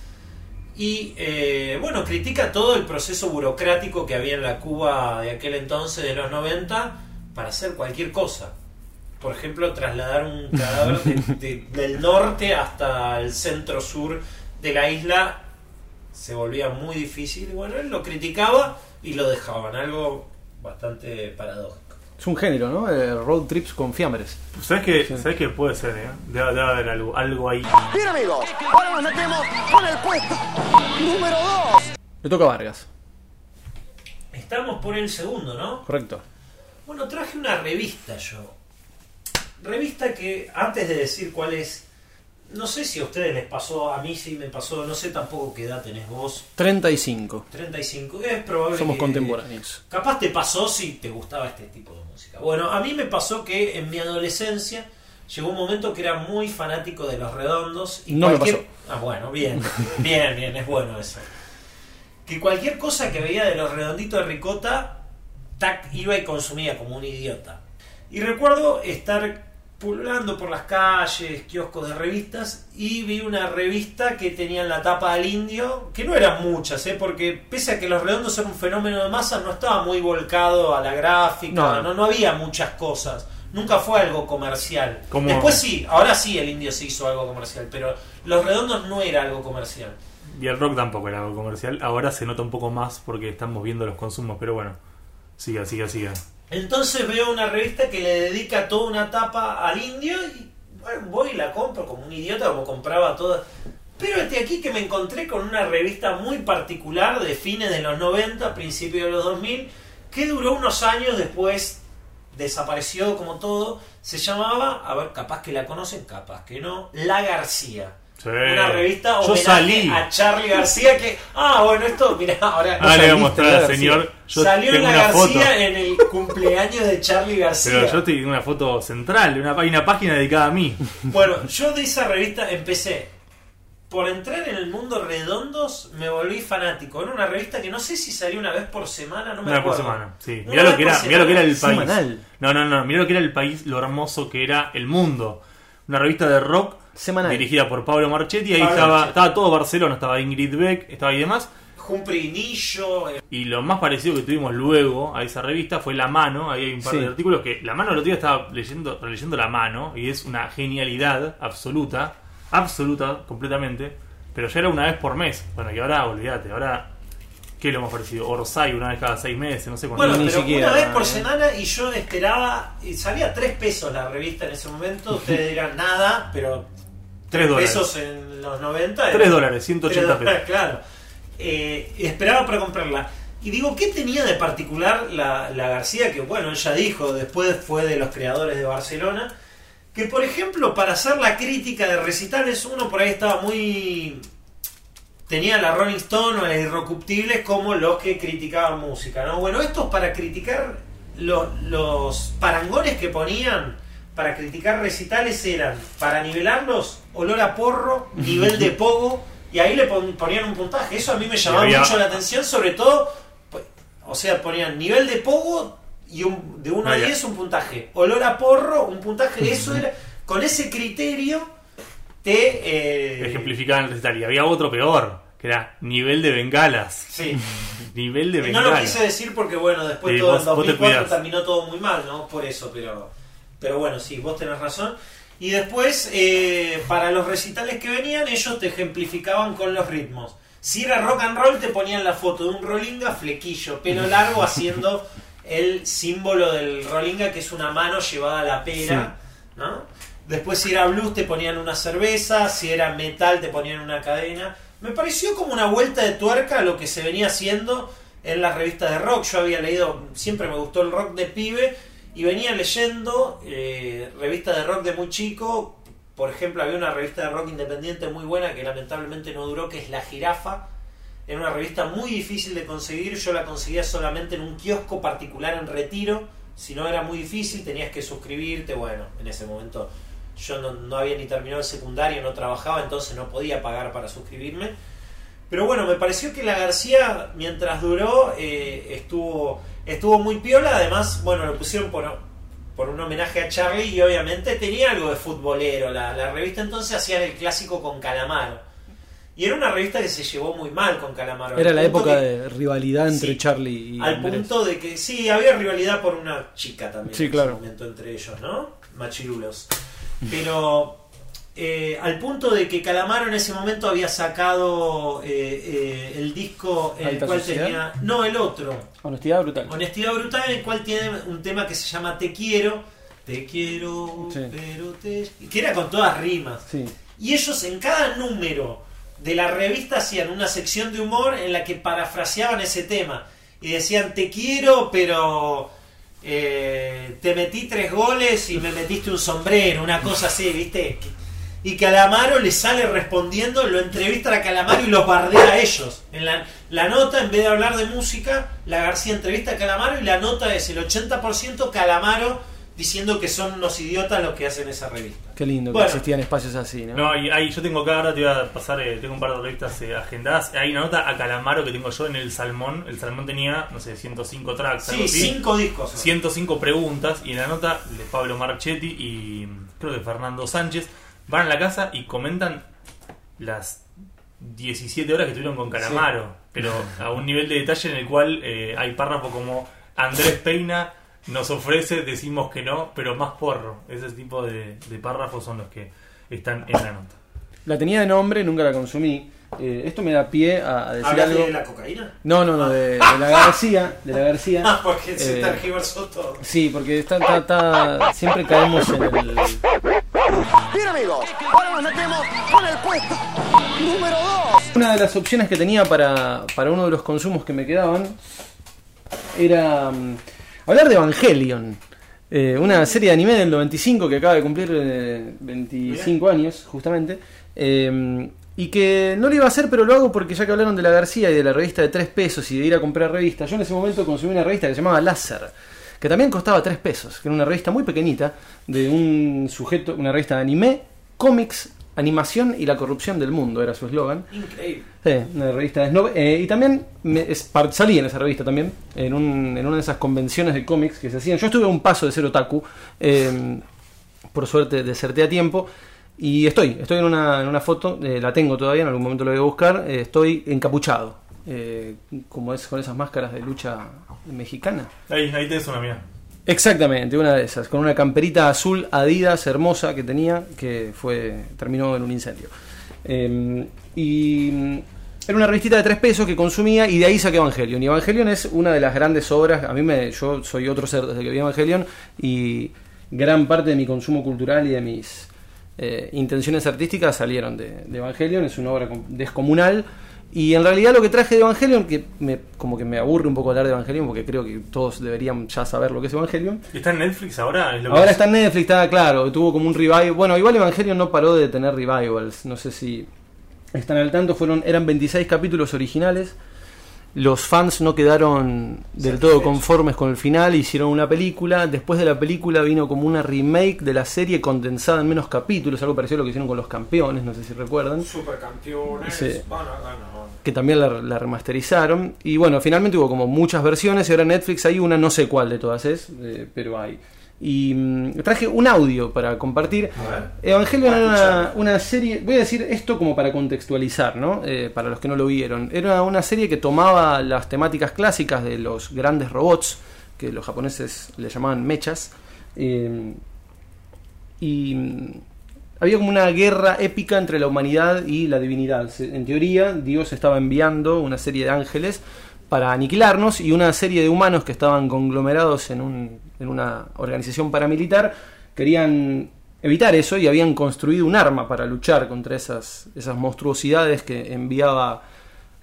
Y eh, bueno, critica todo el proceso burocrático que había en la Cuba de aquel entonces, de los 90, para hacer cualquier cosa. Por ejemplo, trasladar un cadáver de- de- del norte hasta el centro sur de la isla se volvía muy difícil. Y bueno, él lo criticaba y lo dejaban, algo bastante paradójico. Es un género, ¿no? Eh, road trips con fiambres. ¿Sabes qué, ¿Sabes qué puede ser? Eh? Debe, debe haber algo, algo ahí. Bien amigos, ahora nos metemos con el puesto número 2. Le toca a Vargas. Estamos por el segundo, ¿no? Correcto. Bueno, traje una revista yo. Revista que, antes de decir cuál es, no sé si a ustedes les pasó, a mí sí me pasó, no sé tampoco qué edad tenés vos. 35. 35, es probable Somos que- contemporáneos. Capaz te pasó si te gustaba este tipo de música. Bueno, a mí me pasó que en mi adolescencia llegó un momento que era muy fanático de los redondos. Y No me cualquier... Ah, bueno, bien, bien, bien, es bueno eso. Que cualquier cosa que veía de los redonditos de ricota, tac, iba y consumía como un idiota. Y recuerdo estar pululando por las calles, kioscos de revistas, y vi una revista que tenía en la tapa al indio, que no eran muchas, ¿eh? porque pese a que los redondos son un fenómeno de masa, no estaba muy volcado a la gráfica, No. no, no, había muchas cosas. Nunca fue algo comercial. Como- Después sí, ahora sí el indio se hizo algo comercial, pero los redondos no era algo comercial. Y el rock tampoco era algo comercial. Ahora se nota un poco más porque estamos viendo los consumos, pero bueno. Siga, siga, siga. Entonces veo una revista que le dedica toda una tapa al indio y bueno, voy y la compro como un idiota como compraba todas. Pero este aquí que me encontré con una revista muy particular de fines de los 90, principios de los 2000, que duró unos años después desapareció como todo. Se llamaba, a ver, capaz que la conocen, capaz que no, La García. Sí. Una revista salí. a Charlie García que... Ah, bueno, esto, mira, ahora... Ah, le voy a mostrar al señor. Yo Salió en tengo la una García foto. en el cumpleaños de Charlie García. Pero yo tengo una foto central, una, hay una página dedicada a mí. Bueno, yo de esa revista empecé. Por entrar en el mundo redondos me volví fanático. Era una revista que no sé si salió una vez por semana, no me Una por acuerdo. semana, sí. Una Mirá lo, vez que por era, mirá lo que era el semana. país. Semanal. No, no, no. Mirá lo que era el país, lo hermoso que era el mundo. Una revista de rock Semanal. dirigida por Pablo Marchetti. Ahí Pablo estaba, Marchetti. estaba todo Barcelona, estaba Ingrid Beck, estaba ahí demás. Humphrey Nillo. eh, Y lo más parecido que tuvimos luego a esa revista fue La Mano. Ahí hay un par Sí. de artículos que La Mano el otro día estaba leyendo, releyendo La Mano y es una genialidad absoluta, absoluta, completamente. Pero ya era una vez por mes. Bueno, y ahora olvídate, ahora. ¿Qué es lo más parecido? Orsay una vez cada seis meses, no sé cuánto. Bueno, ni pero siquiera, una vez por eh. semana y yo esperaba. Y salía 3 pesos la revista en ese momento. Ustedes dirán [laughs] nada, pero. Tres dólares. pesos en los 90. Tres era- dólares, 180 Tres dólares, pesos. Claro. Eh, esperaba para comprarla. Y digo, ¿qué tenía de particular la, la García? Que bueno, ella dijo, después fue de los creadores de Barcelona. Que por ejemplo, para hacer la crítica de recitales, uno por ahí estaba muy. Tenía la Rolling Stone o la Irrecuptibles como los que criticaban música, ¿no? Bueno, estos para criticar lo- los parangones que ponían para criticar recitales eran, para nivelarlos, olor a porro, nivel de pogo, y ahí le pon- ponían un puntaje. Eso a mí me llamaba había- mucho la atención, sobre todo, pues, o sea, ponían nivel de pogo y un, de 1 a Ah, ya. 10 un puntaje. Olor a porro, un puntaje. [laughs] Eso era, con ese criterio te... eh, Ejemplificaban el recital. Y había otro peor, que era nivel de bengalas. Sí. [laughs] nivel de Y no bengalas. lo quise decir porque, bueno, después Sí, todo vos- en vos te 2004 cuidás. terminó todo muy mal, ¿no? Por eso, pero, pero bueno, sí, vos tenés razón. Y después, eh, para los recitales que venían, ellos te ejemplificaban con los ritmos. Si era rock and roll, te ponían la foto de un rolinga flequillo, pelo [laughs] largo, haciendo el símbolo del rolinga, que es una mano llevada a la pera. ¿no? Después si era blues te ponían una cerveza, si era metal te ponían una cadena. Me pareció como una vuelta de tuerca a lo que se venía haciendo en las revistas de rock. Yo había leído, siempre me gustó el rock de pibe y venía leyendo eh, revistas de rock de muy chico. Por ejemplo, había una revista de rock independiente muy buena que lamentablemente no duró, que es La Jirafa. Era una revista muy difícil de conseguir. Yo la conseguía solamente en un kiosco particular en retiro. Si no era muy difícil, tenías que suscribirte. Bueno, en ese momento yo no, no había ni terminado el secundario, no trabajaba, entonces no podía pagar para suscribirme. Pero bueno, me pareció que la García, mientras duró, eh, estuvo, estuvo muy piola. Además, bueno, lo pusieron por, por un homenaje a Charlie y obviamente tenía algo de futbolero. La, la revista entonces hacían el clásico con Calamaro. Y era una revista que se llevó muy mal con Calamaro. Era la época que- de rivalidad entre Sí. Charlie y Al Andrés. punto de que sí, había rivalidad por una chica también Sí, en claro. ese momento entre ellos, ¿no? Machirulos. [laughs] Pero eh, al punto de que Calamaro en ese momento había sacado eh, eh, el disco en el ¿Alta cual Sociedad? tenía. No, el otro. Honestidad brutal. Honestidad Brutal, en el cual tiene un tema que se llama Te quiero, te quiero, Sí. pero te. que era con todas rimas. Sí. Y ellos en cada número de la revista hacían una sección de humor en la que parafraseaban ese tema. Y decían, te quiero, pero te metí tres goles y me metiste un sombrero, una cosa así, ¿viste? Y Calamaro le sale respondiendo, lo entrevista a Calamaro y los bardea a ellos. En la, la nota, en vez de hablar de música, la García entrevista a Calamaro y la nota es el 80% Calamaro diciendo que son unos idiotas los que hacen esa revista. Qué lindo Bueno. que existían espacios así, ¿no? No, y ahí yo tengo acá, ahora te voy a pasar, eh, tengo un par de revistas eh, agendadas. Hay una nota a Calamaro que tengo yo en el Salmón. El Salmón tenía, no sé, 105 tracks. Sí, así. cinco discos. 105 preguntas. Y en la nota de Pablo Marchetti y creo que Fernando Sánchez van a la casa y comentan las 17 horas que estuvieron con Calamaro. Pero a un nivel de detalle en el cual eh, hay párrafos como Andrés Peina nos ofrece, decimos que no, pero más porro. Ese tipo de, de párrafos son los que están en la nota. La tenía de nombre, nunca la consumí. Eh, esto me da pie a, a decir ¿Hablas algo. de la cocaína? No, no, no, de, de la García. De la García. [laughs] Ah, porque se Eh, tergiversó todo. Sí, porque está, está- está- siempre caemos en el. Bien amigos, ahora nos metemos con el puesto número 2. Una de las opciones que tenía para, para uno de los consumos que me quedaban era mm, hablar de Evangelion. Eh, una serie de anime del 95 que acaba de cumplir eh, 25 años, justamente. Eh, y que no lo iba a hacer, pero lo hago porque ya que hablaron de la García y de la revista de 3 pesos y de ir a comprar revistas, yo en ese momento consumí una revista que se llamaba Láser, que también costaba 3 pesos, que era una revista muy pequeñita de un sujeto, una revista de anime, cómics, animación y la corrupción del mundo, era su eslogan. Increíble. Sí, una revista de snob. Eh, y también me, es, salí en esa revista también, en, un- en una de esas convenciones de cómics que se hacían. Yo estuve a un paso de ser otaku, eh, por suerte deserté a tiempo. Y estoy, estoy en una, en una foto, eh, la tengo todavía, en algún momento la voy a buscar. eh, estoy encapuchado, eh, como es con esas máscaras de lucha mexicana. Ahí, ahí tenés una mía. Exactamente, una de esas, con una camperita azul Adidas hermosa que tenía, que fue terminó en un incendio. Eh, y mm, era una revistita de tres pesos que consumía y de ahí saqué Evangelion. Y Evangelion es una de las grandes obras, a mí me, yo soy otro ser desde que vi Evangelion y gran parte de mi consumo cultural y de mis eh, intenciones artísticas salieron de, de Evangelion, es una obra com- descomunal. Y en realidad lo que traje de Evangelion, que me, como que me aburre un poco hablar de Evangelion, porque creo que todos deberían ya saber lo que es Evangelion. ¿Está en Netflix ahora? Es lo que Ahora es. está en Netflix, está claro, tuvo como un revival. Bueno, igual Evangelion no paró de tener revivals, no sé si están al tanto, fueron eran 26 capítulos originales. Los fans no quedaron del todo conformes con el final, hicieron una película. Después de la película vino como una remake de la serie condensada en menos capítulos, algo parecido a lo que hicieron con los campeones, no sé si recuerdan. Supercampeones. Sí. Que también la, la remasterizaron. Y bueno, finalmente hubo como muchas versiones y ahora en Netflix hay una, no sé cuál de todas es, eh, pero hay. Y mm, traje un audio para compartir. Evangelion era una, una serie, voy a decir esto como para contextualizar, ¿no? Eh, para los que no lo vieron. Era una serie que tomaba las temáticas clásicas de los grandes robots, que los japoneses le llamaban mechas. eh, y mm, había como una guerra épica entre la humanidad y la divinidad. En teoría, Dios estaba enviando una serie de ángeles para aniquilarnos y una serie de humanos que estaban conglomerados en, un- en una organización paramilitar querían evitar eso y habían construido un arma para luchar contra esas, monstruosidades que enviaba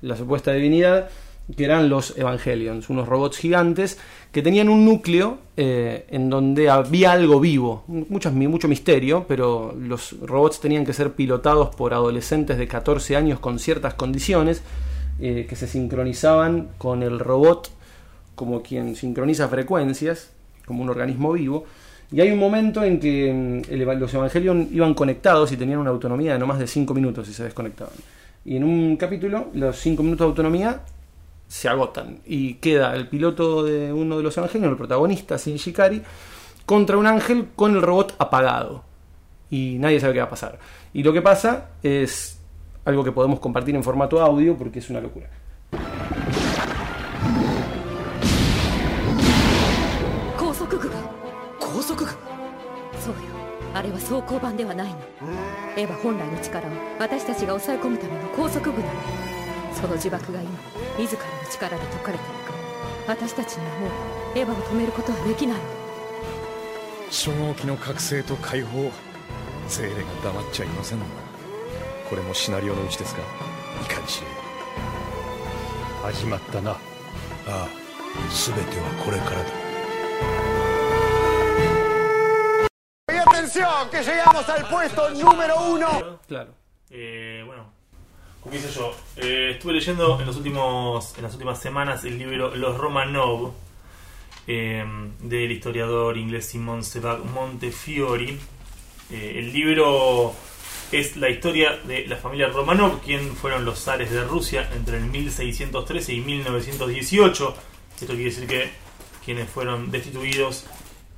la supuesta divinidad, que eran los Evangelions, unos robots gigantes que tenían un núcleo eh, en donde había algo vivo, mucho misterio, pero los robots tenían que ser pilotados por adolescentes de 14 años con ciertas condiciones eh, que se sincronizaban con el robot como quien sincroniza frecuencias, como un organismo vivo. Y hay un momento en que mm, el- los Evangelion iban conectados y tenían una autonomía de no más de 5 minutos y se desconectaban. Y en un capítulo, los 5 minutos de autonomía se agotan y queda el piloto de uno de los Evangelion, el protagonista, Shinji Kari, contra un ángel con el robot apagado. Y nadie sabe qué va a pasar. Y lo que pasa es algo que podemos compartir en formato audio porque es una locura. 高速具が高速具そうよあれは装甲版ではないのエヴァ本来の力は私たちが抑え込むための高速具なのその呪縛が今自らの力で解かれていく私たちにはもうエヴァを止めることはできないの。初号機の覚醒と解放精霊が黙っちゃいませんなこれもシナリオのうちですがいかにしれ始まったなああ全てはこれからだ Y atención, que llegamos al puesto número uno. Claro. Eh, bueno, como hice yo, eh, estuve leyendo en los últimos en las últimas semanas el libro Los Romanov eh, del historiador inglés Simon Sebag Montefiore. Eh, el libro es la historia de la familia Romanov, quien fueron los zares de Rusia entre el 1613 y 1918. Esto quiere decir que quienes fueron destituidos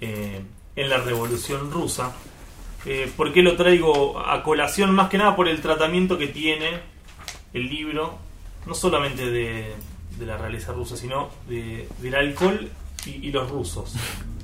eh, en la Revolución Rusa. Eh, ¿Por qué lo traigo a colación? Más que nada por el tratamiento que tiene el libro, no solamente de, la realeza rusa, sino de- del alcohol y, y los rusos.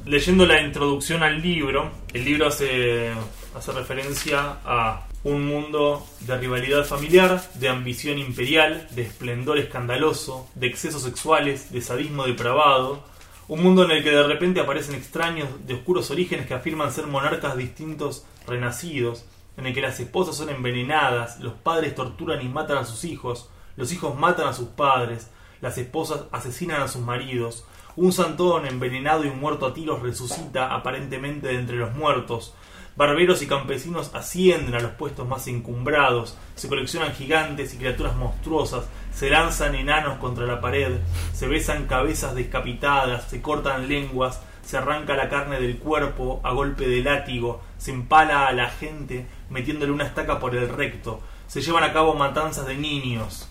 Leyendo la introducción al libro, el libro hace, hace referencia a un mundo de rivalidad familiar, de ambición imperial, de esplendor escandaloso, de excesos sexuales, de sadismo depravado, un mundo en el que de repente aparecen extraños de oscuros orígenes que afirman ser monarcas distintos renacidos, en el que las esposas son envenenadas, los padres torturan y matan a sus hijos, los hijos matan a sus padres, las esposas asesinan a sus maridos, un santón envenenado y muerto a tiros resucita aparentemente de entre los muertos, barberos y campesinos ascienden a los puestos más encumbrados, se coleccionan gigantes y criaturas monstruosas, se lanzan enanos contra la pared, se besan cabezas descapitadas, se cortan lenguas, se arranca la carne del cuerpo a golpe de látigo, se empala a la gente metiéndole una estaca por el recto, se llevan a cabo matanzas de niños.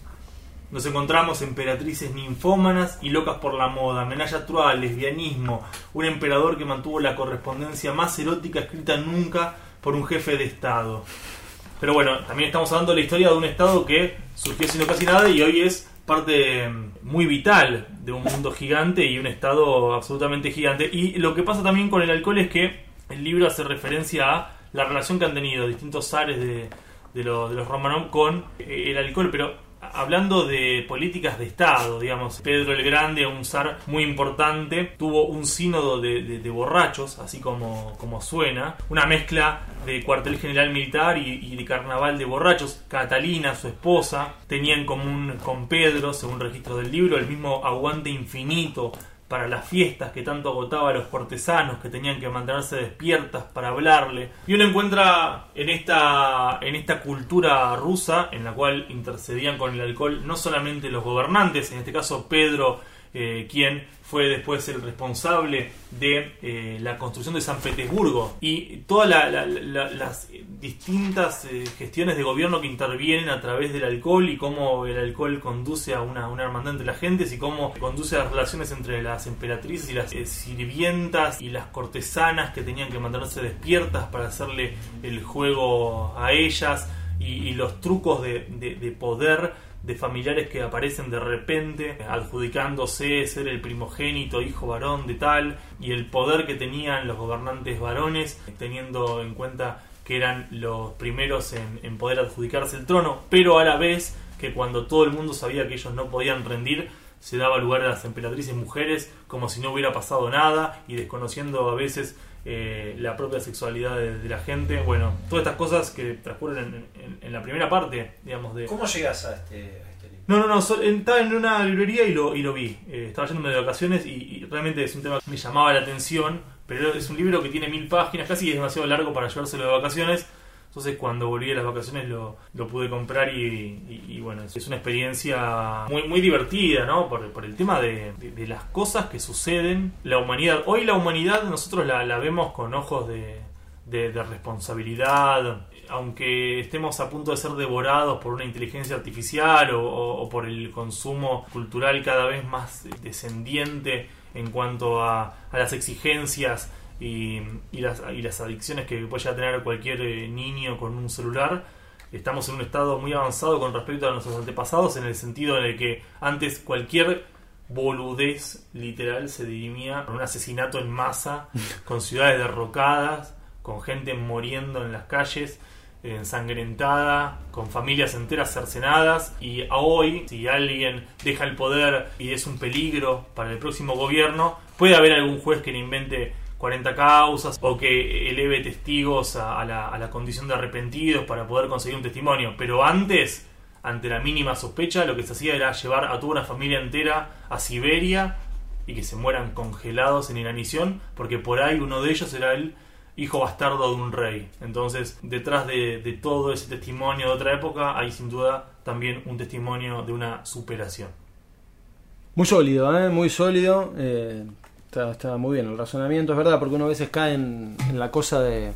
Nos encontramos emperatrices ninfómanas y locas por la moda, menalla trual, lesbianismo, un emperador que mantuvo la correspondencia más erótica escrita nunca por un jefe de Estado. Pero bueno, también estamos hablando de la historia de un Estado que surgió siendo casi nada y hoy es parte muy vital de un mundo gigante y un Estado absolutamente gigante. Y lo que pasa también con el alcohol es que el libro hace referencia a la relación que han tenido distintos zares de, de, de los Romanov con el alcohol, pero hablando de políticas de Estado, digamos, Pedro el Grande, un zar muy importante, tuvo un sínodo de, borrachos, así como, como suena, una mezcla de cuartel general militar y, y de carnaval de borrachos. Catalina, su esposa, tenía en común con Pedro, según registro del libro, el mismo aguante infinito para las fiestas que tanto agotaba a los cortesanos que tenían que mantenerse despiertas para hablarle. Y uno encuentra en esta, en esta cultura rusa, en la cual intercedían con el alcohol no solamente los gobernantes, en este caso Pedro, eh, quien fue después el responsable de eh, la construcción de San Petersburgo. Y todas la- la- la- las distintas eh, gestiones de gobierno que intervienen a través del alcohol y cómo el alcohol conduce a una, hermandad entre las gentes y cómo conduce a las relaciones entre las emperatrices y las eh, sirvientas y las cortesanas que tenían que mantenerse despiertas para hacerle el juego a ellas y, los trucos de poder de familiares que aparecen de repente adjudicándose ser el primogénito hijo varón de tal y el poder que tenían los gobernantes varones teniendo en cuenta que eran los primeros en, poder adjudicarse el trono. Pero a la vez que cuando todo el mundo sabía que ellos no podían rendir se daba lugar a las emperatrices mujeres como si no hubiera pasado nada y desconociendo a veces eh, la propia sexualidad de, de la gente. Bueno, todas estas cosas que transcurren en, en- en la primera parte, digamos, de... ¿Cómo llegas a este, a este libro? No, no, no, so- estaba en una librería y lo, y lo vi. Eh, estaba yéndome de vacaciones y, y realmente es un tema que me llamaba la atención, pero es un libro que tiene mil páginas, casi es demasiado largo para llevárselo de vacaciones. Entonces cuando volví a las vacaciones lo, pude comprar y, y- bueno, es una experiencia muy, divertida, ¿no? Por, el tema de, de- las cosas que suceden. La humanidad, hoy la humanidad nosotros la, vemos con ojos de, responsabilidad, aunque estemos a punto de ser devorados por una inteligencia artificial o, o- o por el consumo cultural cada vez más descendiente en cuanto a, a las exigencias y, y las, y las adicciones que pueda tener cualquier eh, niño con un celular, estamos en un estado muy avanzado con respecto a nuestros antepasados en el sentido en el que antes cualquier boludez literal se dirimía con un asesinato en masa, [laughs] con ciudades derrocadas, con gente muriendo en las calles, ensangrentada, con familias enteras cercenadas y a hoy, si alguien deja el poder y es un peligro para el próximo gobierno, puede haber algún juez que le invente 40 causas o que eleve testigos a, la, a la condición de arrepentidos para poder conseguir un testimonio, pero antes ante la mínima sospecha, lo que se hacía era llevar a toda una familia entera a Siberia y que se mueran congelados en inanición, porque por ahí uno de ellos era el hijo bastardo de un rey. Entonces, detrás de, de todo ese testimonio de otra época, hay sin duda también un testimonio de una superación. Muy sólido, ¿eh? muy sólido. eh, está, está muy bien el razonamiento, es verdad, porque uno a veces cae en, en la cosa de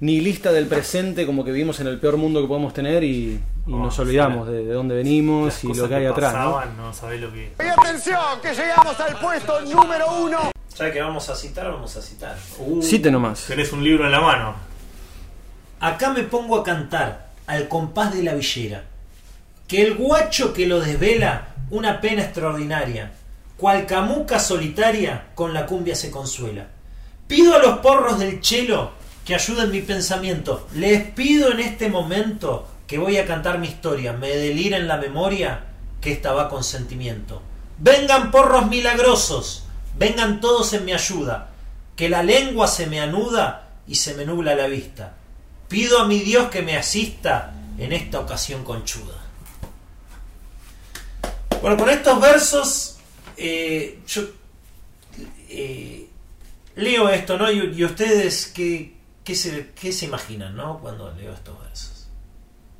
nihilista del presente, como que vivimos en el peor mundo que podemos tener y, y Oh, nos olvidamos de, de dónde venimos y lo que hay atrás. ¿no? pasaban, ¿no? sabés lo que... Y atención, que llegamos al puesto número uno. Ya que vamos a citar, vamos a citar. Cite nomás. Tenés un libro en la mano. Acá me pongo a cantar al compás de la villera. Que el guacho que lo desvela, una pena extraordinaria. Cual camuca solitaria, con la cumbia se consuela. Pido a los porros del chelo que ayuden mi pensamiento. Les pido en este momento que voy a cantar mi historia. Me delira en la memoria que esta va con sentimiento. Vengan porros milagrosos, vengan todos en mi ayuda. Que la lengua se me anuda y se me nubla la vista. Pido a mi Dios que me asista en esta ocasión conchuda. Bueno, con estos versos, eh, yo eh, leo esto, ¿no? Y, y ustedes, ¿qué, qué, se, ¿qué se imaginan, ¿no? Cuando leo estos versos.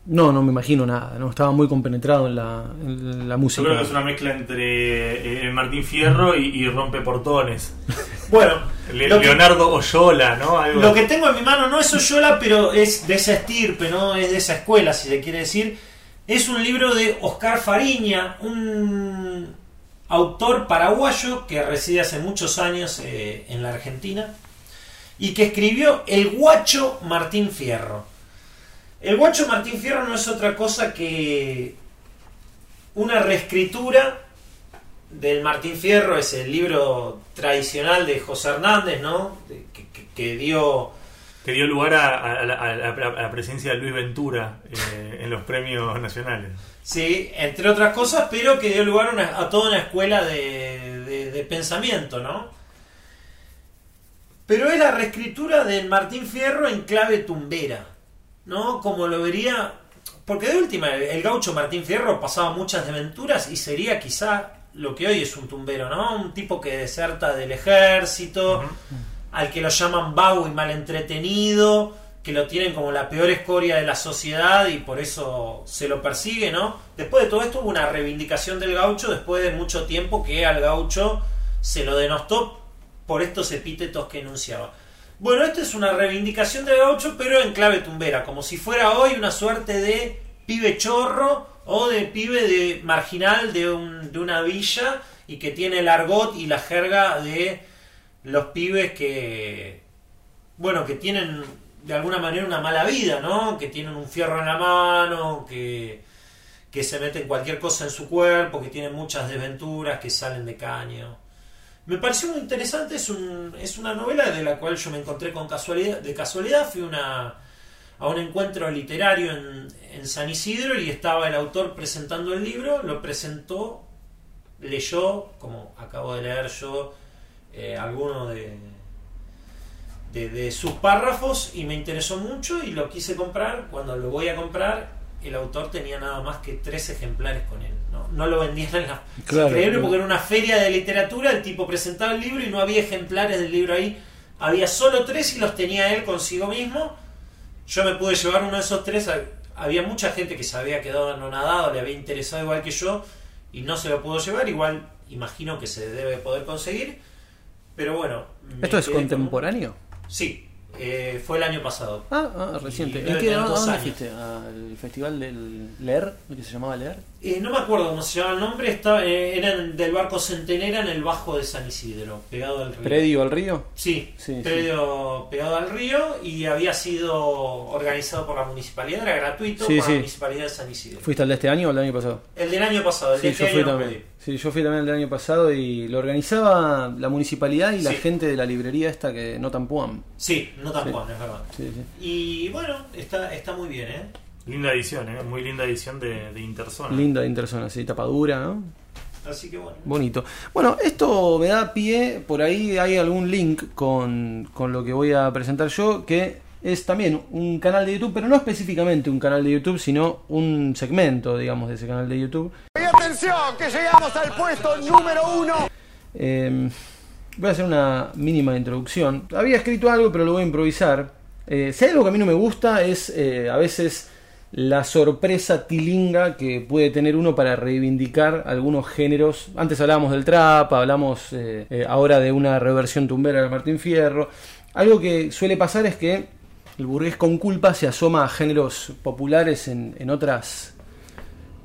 No, no me imagino nada, no estaba muy compenetrado en la, en la Yo música. creo que es una mezcla entre eh, Martín Fierro y, y Rompe Portones. [laughs] Bueno, Le- lo que- Leonardo Oyola, ¿no? Algo- Lo que tengo en mi mano no es Oyola, pero es de esa estirpe, ¿no? Es de esa escuela, si se quiere decir. Es un libro de Oscar Fariña, un autor paraguayo que reside hace muchos años eh, en la Argentina y que escribió El Guacho Martín Fierro. El Guacho Martín Fierro no es otra cosa que una reescritura del Martín Fierro, es el libro tradicional de José Hernández, ¿no? Que- que dio que dio lugar a, a- a la, a la- a la presencia de Luis Ventura eh, en los premios nacionales. Sí, entre otras cosas, pero que dio lugar a, una- a toda una escuela de, de- de pensamiento, ¿no? Pero es la reescritura del Martín Fierro en clave tumbera, ¿no? Como lo vería. Porque de última, el, el gaucho Martín Fierro pasaba muchas desventuras y sería quizá lo que hoy es un tumbero, ¿no? Un tipo que deserta del ejército, al que lo llaman vago y mal entretenido, que lo tienen como la peor escoria de la sociedad y por eso se lo persigue, ¿no? Después de todo esto hubo una reivindicación del gaucho después de mucho tiempo que al gaucho se lo denostó por estos epítetos que enunciaba. Bueno, esta es una reivindicación del gaucho, pero en clave tumbera, como si fuera hoy una suerte de pibe chorro o de pibe de marginal de, un- de una villa y que tiene el argot y la jerga de los pibes que, bueno, que tienen de alguna manera una mala vida, ¿no? Que tienen un fierro en la mano, que, que se meten cualquier cosa en su cuerpo, que tienen muchas desventuras, que salen de caño. Me pareció muy interesante, es, un, es una novela de la cual yo me encontré con casualidad, de casualidad, fui una, a un encuentro literario en, en San Isidro y estaba el autor presentando el libro, lo presentó, leyó, como acabo de leer yo, eh, alguno de, de, de sus párrafos y me interesó mucho y lo quise comprar. Cuando lo voy a comprar, el autor tenía nada más que tres ejemplares con él. No, no lo vendían en la... Claro. increíble porque era una feria de literatura, el tipo presentaba el libro y no había ejemplares del libro ahí. Había solo tres y los tenía él consigo mismo. Yo me pude llevar uno de esos tres. Había mucha gente que se había quedado anonadado, le había interesado igual que yo y no se lo pudo llevar. Igual imagino que se debe poder conseguir. Pero bueno. ¿Esto es con- contemporáneo? Sí, eh, fue el año pasado. Ah, ah, reciente. Y ¿En debe qué, ¿A dónde fuiste? ¿Al festival del Leer? ¿El que se llamaba Leer? Eh, no me acuerdo cómo se llama el nombre, estaba, eh, era en- del barco Centenera en el bajo de San Isidro, pegado al río. ¿Predio al río? Sí, Sí, predio pegado al río y había sido organizado por la municipalidad, era gratuito Sí, por la municipalidad de San Isidro. ¿Fuiste al de este año o el del año pasado? El del año pasado, el Sí, de yo este fui año también. Sí, yo fui también el del año pasado y lo organizaba la municipalidad y la gente de la librería esta que no tan puan. Sí, no tan Sí. bueno, es verdad. Y bueno, está, está muy bien, ¿eh? Linda edición, ¿eh? muy linda edición de, de Interzona. Linda de Interzona, sí, tapadura, ¿no? Así que bueno. Bonito. Bueno, esto me da pie, por ahí hay algún link con, con lo que voy a presentar yo, que es también un canal de YouTube, pero no específicamente un canal de YouTube, sino un segmento, digamos, de ese canal de YouTube. Y atención, que llegamos al puesto número uno. Eh, voy a hacer una mínima introducción. Había escrito algo, pero lo voy a improvisar. Eh, si hay algo que a mí no me gusta es eh, a veces la sorpresa tilinga que puede tener uno para reivindicar algunos géneros. Antes hablábamos del trap, hablamos eh, eh, ahora de una reversión tumbera de Martín Fierro. Algo que suele pasar es que el burgués con culpa se asoma a géneros populares en, en otras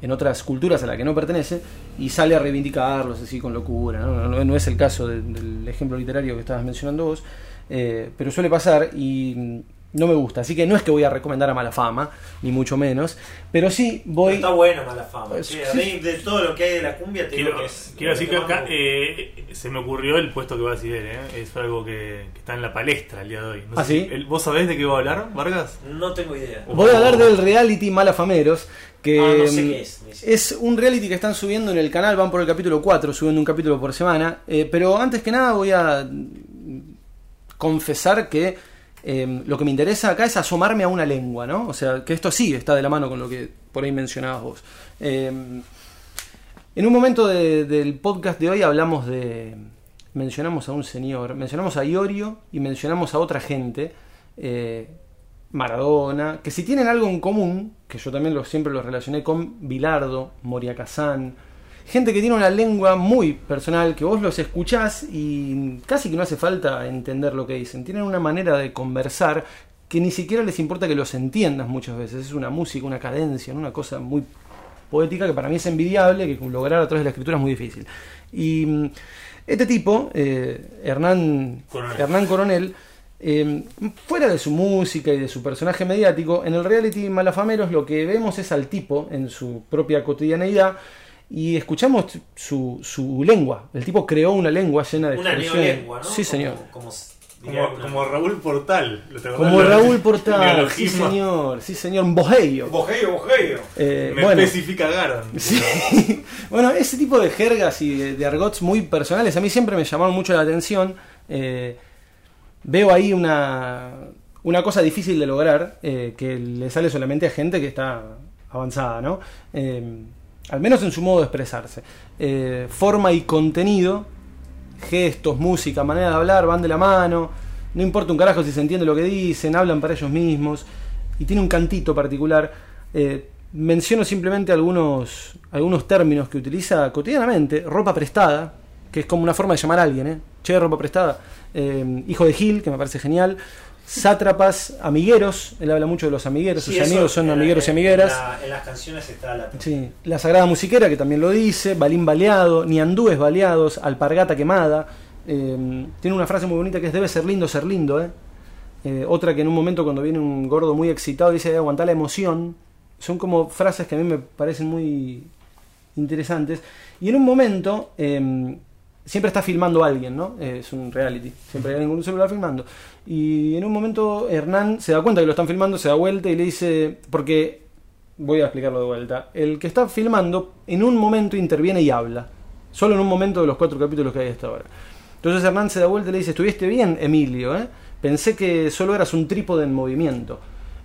en otras culturas a las que no pertenece y sale a reivindicarlos así con locura. No, No- es el caso de- del ejemplo literario que estabas mencionando vos, eh, pero suele pasar y no me gusta. Así que no es que voy a recomendar a mala fama, ni mucho menos, pero sí voy. Está bueno mala fama. Pues, che, a mí de todo lo que hay de la cumbia te digo Quiero, que es. quiero decir que acá eh, se me ocurrió el puesto que va a decir él, ¿eh? es algo que, que está en la palestra el día de hoy. No ¿Ah, sé sí? si- el- ¿Vos sabés de qué va a hablar, Vargas? No tengo idea. Voy a hablar del reality Malafameros, que Ah, no sé qué es, es un reality que están subiendo en el canal, van por el capítulo 4, subiendo un capítulo por semana, eh, pero antes que nada voy a confesar que eh, lo que me interesa acá es asomarme a una lengua, ¿no? O sea, que esto sí está de la mano con lo que por ahí mencionabas vos. Eh, en un momento de- del podcast de hoy hablamos de... Mencionamos a un señor, mencionamos a Iorio y mencionamos a otra gente, eh, Maradona, que si tienen algo en común, que yo también siempre lo relacioné con Bilardo, Moria Kazan, gente que tiene una lengua muy personal, que vos los escuchás y casi que no hace falta entender lo que dicen. Tienen una manera de conversar que ni siquiera les importa que los entiendas muchas veces. Es una música, una cadencia, ¿no? una cosa muy poética que para mí es envidiable, que lograr a través de la escritura es muy difícil. Y mm, este tipo, eh, Hernán Coronel. Hernán Coronel, eh, fuera de su música y de su personaje mediático, en el reality Malafameros lo que vemos es al tipo en su propia cotidianeidad y escuchamos su, su lengua. El tipo creó una lengua llena de Una expresiones. neolengua, ¿no? Sí, señor. Como, como, diría Como, una- como Raúl Portal. Como Raúl Portal, sí señor, sí señor, un bojeyo. Bojeyo, bojeyo. Eh, Me bueno, especificaron. [laughs] Sí. [laughs] bueno, ese tipo de jergas y de, de argots muy personales a mí siempre me llamaron mucho la atención. Eh, veo ahí una, una cosa difícil de lograr eh, que le sale solamente a gente que está avanzada, ¿no? Al menos en su modo de expresarse. Eh, forma y contenido, gestos, música, manera de hablar van de la mano. No importa un carajo si se entiende lo que dicen, hablan para ellos mismos. Y tiene un cantito particular. Eh, menciono simplemente algunos, algunos términos que utiliza cotidianamente. Ropa prestada, que es como una forma de llamar a alguien, ¿eh? Che, ropa prestada. Eh, hijo de Gil, que me parece genial. Sátrapas, amigueros. Él habla mucho de los amigueros. Sí, Sus amigos son amigueros y amigueras. En, la- en las canciones está la. Sí, la Sagrada Musiquera, que también lo dice, Balín Baleado, Niandúes Baleados, Alpargata Quemada. Eh, tiene una frase muy bonita que es: Debe ser lindo ser lindo, ¿eh? Eh, otra que en un momento, cuando viene un gordo muy excitado, dice: Aguantar la emoción. Son como frases que a mí me parecen muy interesantes. Y en un momento, eh, siempre está filmando a alguien, ¿no? Eh, es un reality, siempre hay alguien con un celular filmando. Y en un momento, Hernán se da cuenta que lo están filmando, se da vuelta y le dice: Porque Voy a explicarlo de vuelta. El que está filmando en un momento interviene y habla. Solo en un momento de los cuatro capítulos que hay hasta ahora. Entonces Hernán se da vuelta y le dice, estuviste bien, Emilio, ¿eh? Pensé que solo eras un trípode en movimiento.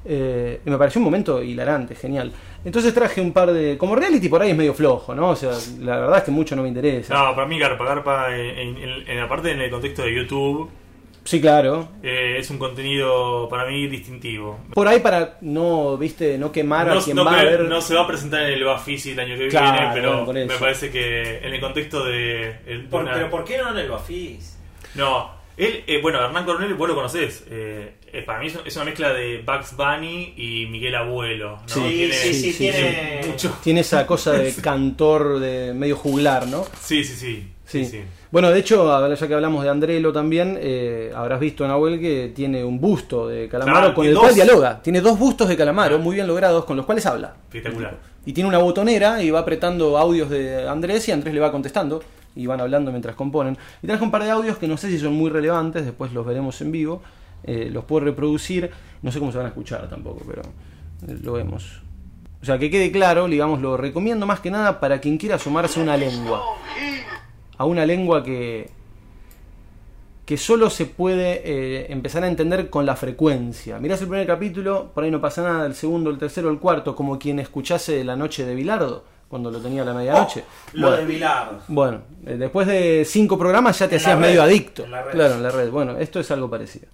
Eh, y me pareció un momento hilarante, genial. Entonces traje un par de. Como reality por ahí es medio flojo, ¿no? O sea, la verdad es que mucho no me interesa. No, para mí Garpa, Garpa, en, en, en- en el contexto de YouTube, Sí, claro. eh, es un contenido para mí distintivo. Por ahí para no, viste, no quemar No, a quien no va a ver. no se va a presentar en el Bafisi el año que Claro, viene, pero bueno, me parece que en el contexto de. el- de Por- una- Pero ¿por qué no en el Bafis? No, él, eh, bueno, Hernán Coronel, vos lo conocés. eh, eh, para mí es, una mezcla de Bugs Bunny y Miguel Abuelo. ¿no? Sí, Tiene- sí, sí, tiene- mucho. Tiene esa cosa de cantor de medio juglar, ¿no? Sí, sí, sí. Sí. Bueno, de hecho, ahora ya que hablamos de Andrelo también, eh, habrás visto Nahuel que tiene un busto de Calamaro Claro, con el dos. cual dialoga. Tiene dos bustos de Calamaro muy bien logrados con los cuales habla. Espectacular. Y tiene una botonera y va apretando audios de Andrés y Andrés le va contestando y van hablando mientras componen. Y traje un par de audios que no sé si son muy relevantes, después los veremos en vivo. Eh, los puedo reproducir, no sé cómo se van a escuchar tampoco, pero eh, lo vemos. O sea, que quede claro, digamos, lo recomiendo más que nada para quien quiera asomarse a una lengua. A una lengua que, que solo se puede eh, empezar a entender con la frecuencia. Mirás el primer capítulo, por ahí no pasa nada, el segundo, el tercero, el cuarto, como quien escuchase La Noche de Bilardo, cuando lo tenía a la medianoche. Lo Bueno, de Bilardo. Bueno, eh, después de cinco programas ya te En hacías medio adicto. en la red. Claro, en la red. Bueno, esto es algo parecido.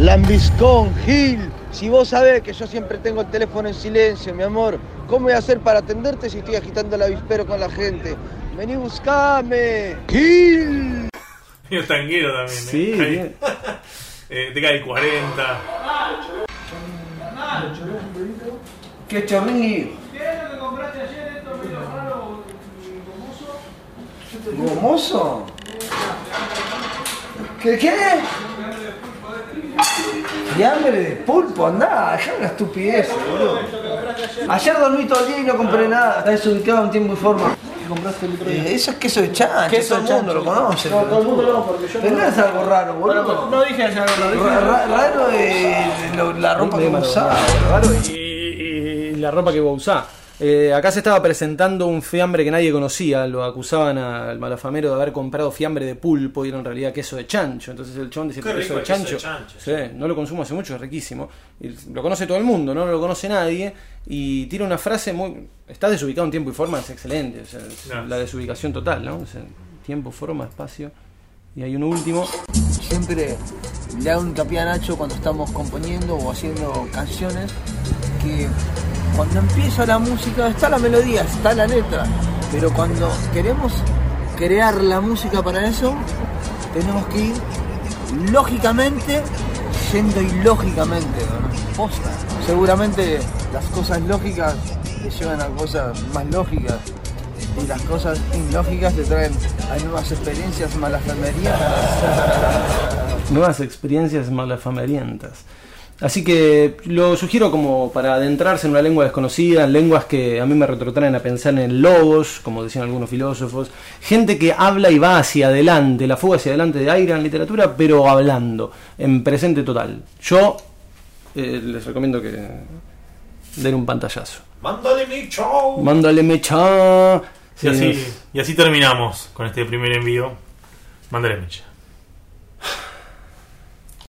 Lambiscón, Gil, si vos sabés que yo siempre tengo el teléfono en silencio, mi amor, ¿cómo voy a hacer para atenderte si estoy agitando el avispero con la gente? Vení, buscame, Gil. Medio tanguero también. ¿eh? Sí, bien. [laughs] Eh, década del 40. ¡Qué chorrillo! ¿Gomoso? ¿Qué qué? Fiambre de pulpo, andá, dejá una estupidez, boludo. Ayer dormí todo el día y no compré nada. Está desubicado en tiempo y forma. ¿Qué compraste el otro día? eso es queso de chancho, Queso todo de el mundo chancho. lo conoce. No, todo el mundo no, porque yo no- es algo raro, boludo. Bueno, no dije algo raro, dije- Ra- ra- Raro es lo- la ropa que Medio usaba. Raro y, y la ropa que vos usás. Eh, acá se estaba presentando un fiambre que nadie conocía. Lo acusaban al malafamero de haber comprado fiambre de pulpo y era en realidad queso de chancho. Entonces el chabón dice: Qué queso de chancho, Sí, no lo consumo hace mucho, es riquísimo. Y lo conoce todo el mundo, no lo conoce nadie. Y tira una frase muy. Estás desubicado en tiempo y forma, es excelente. o sea, es No. La desubicación total, ¿no? O sea, tiempo, forma, espacio. Y hay uno último. Siempre le hago un hincapié a Nacho cuando estamos componiendo o haciendo canciones que cuando empieza la música está la melodía, está la letra, pero cuando queremos crear la música para eso, tenemos que ir lógicamente yendo ilógicamente, ¿no? Seguramente las cosas lógicas te llevan a cosas más lógicas y las cosas ilógicas te traen a nuevas experiencias malafamerianas. nuevas experiencias malafamerientas. Así que lo sugiero como para adentrarse en una lengua desconocida, en lenguas que a mí me retrotraen a pensar en lobos, como decían algunos filósofos, gente que habla y va hacia adelante, la fuga hacia adelante de aire en literatura, pero hablando, en presente total. Yo eh, les recomiendo que den un pantallazo. Mándale mi. Mándale mecha. Y así, y así terminamos con este primer envío. Mándale mecha.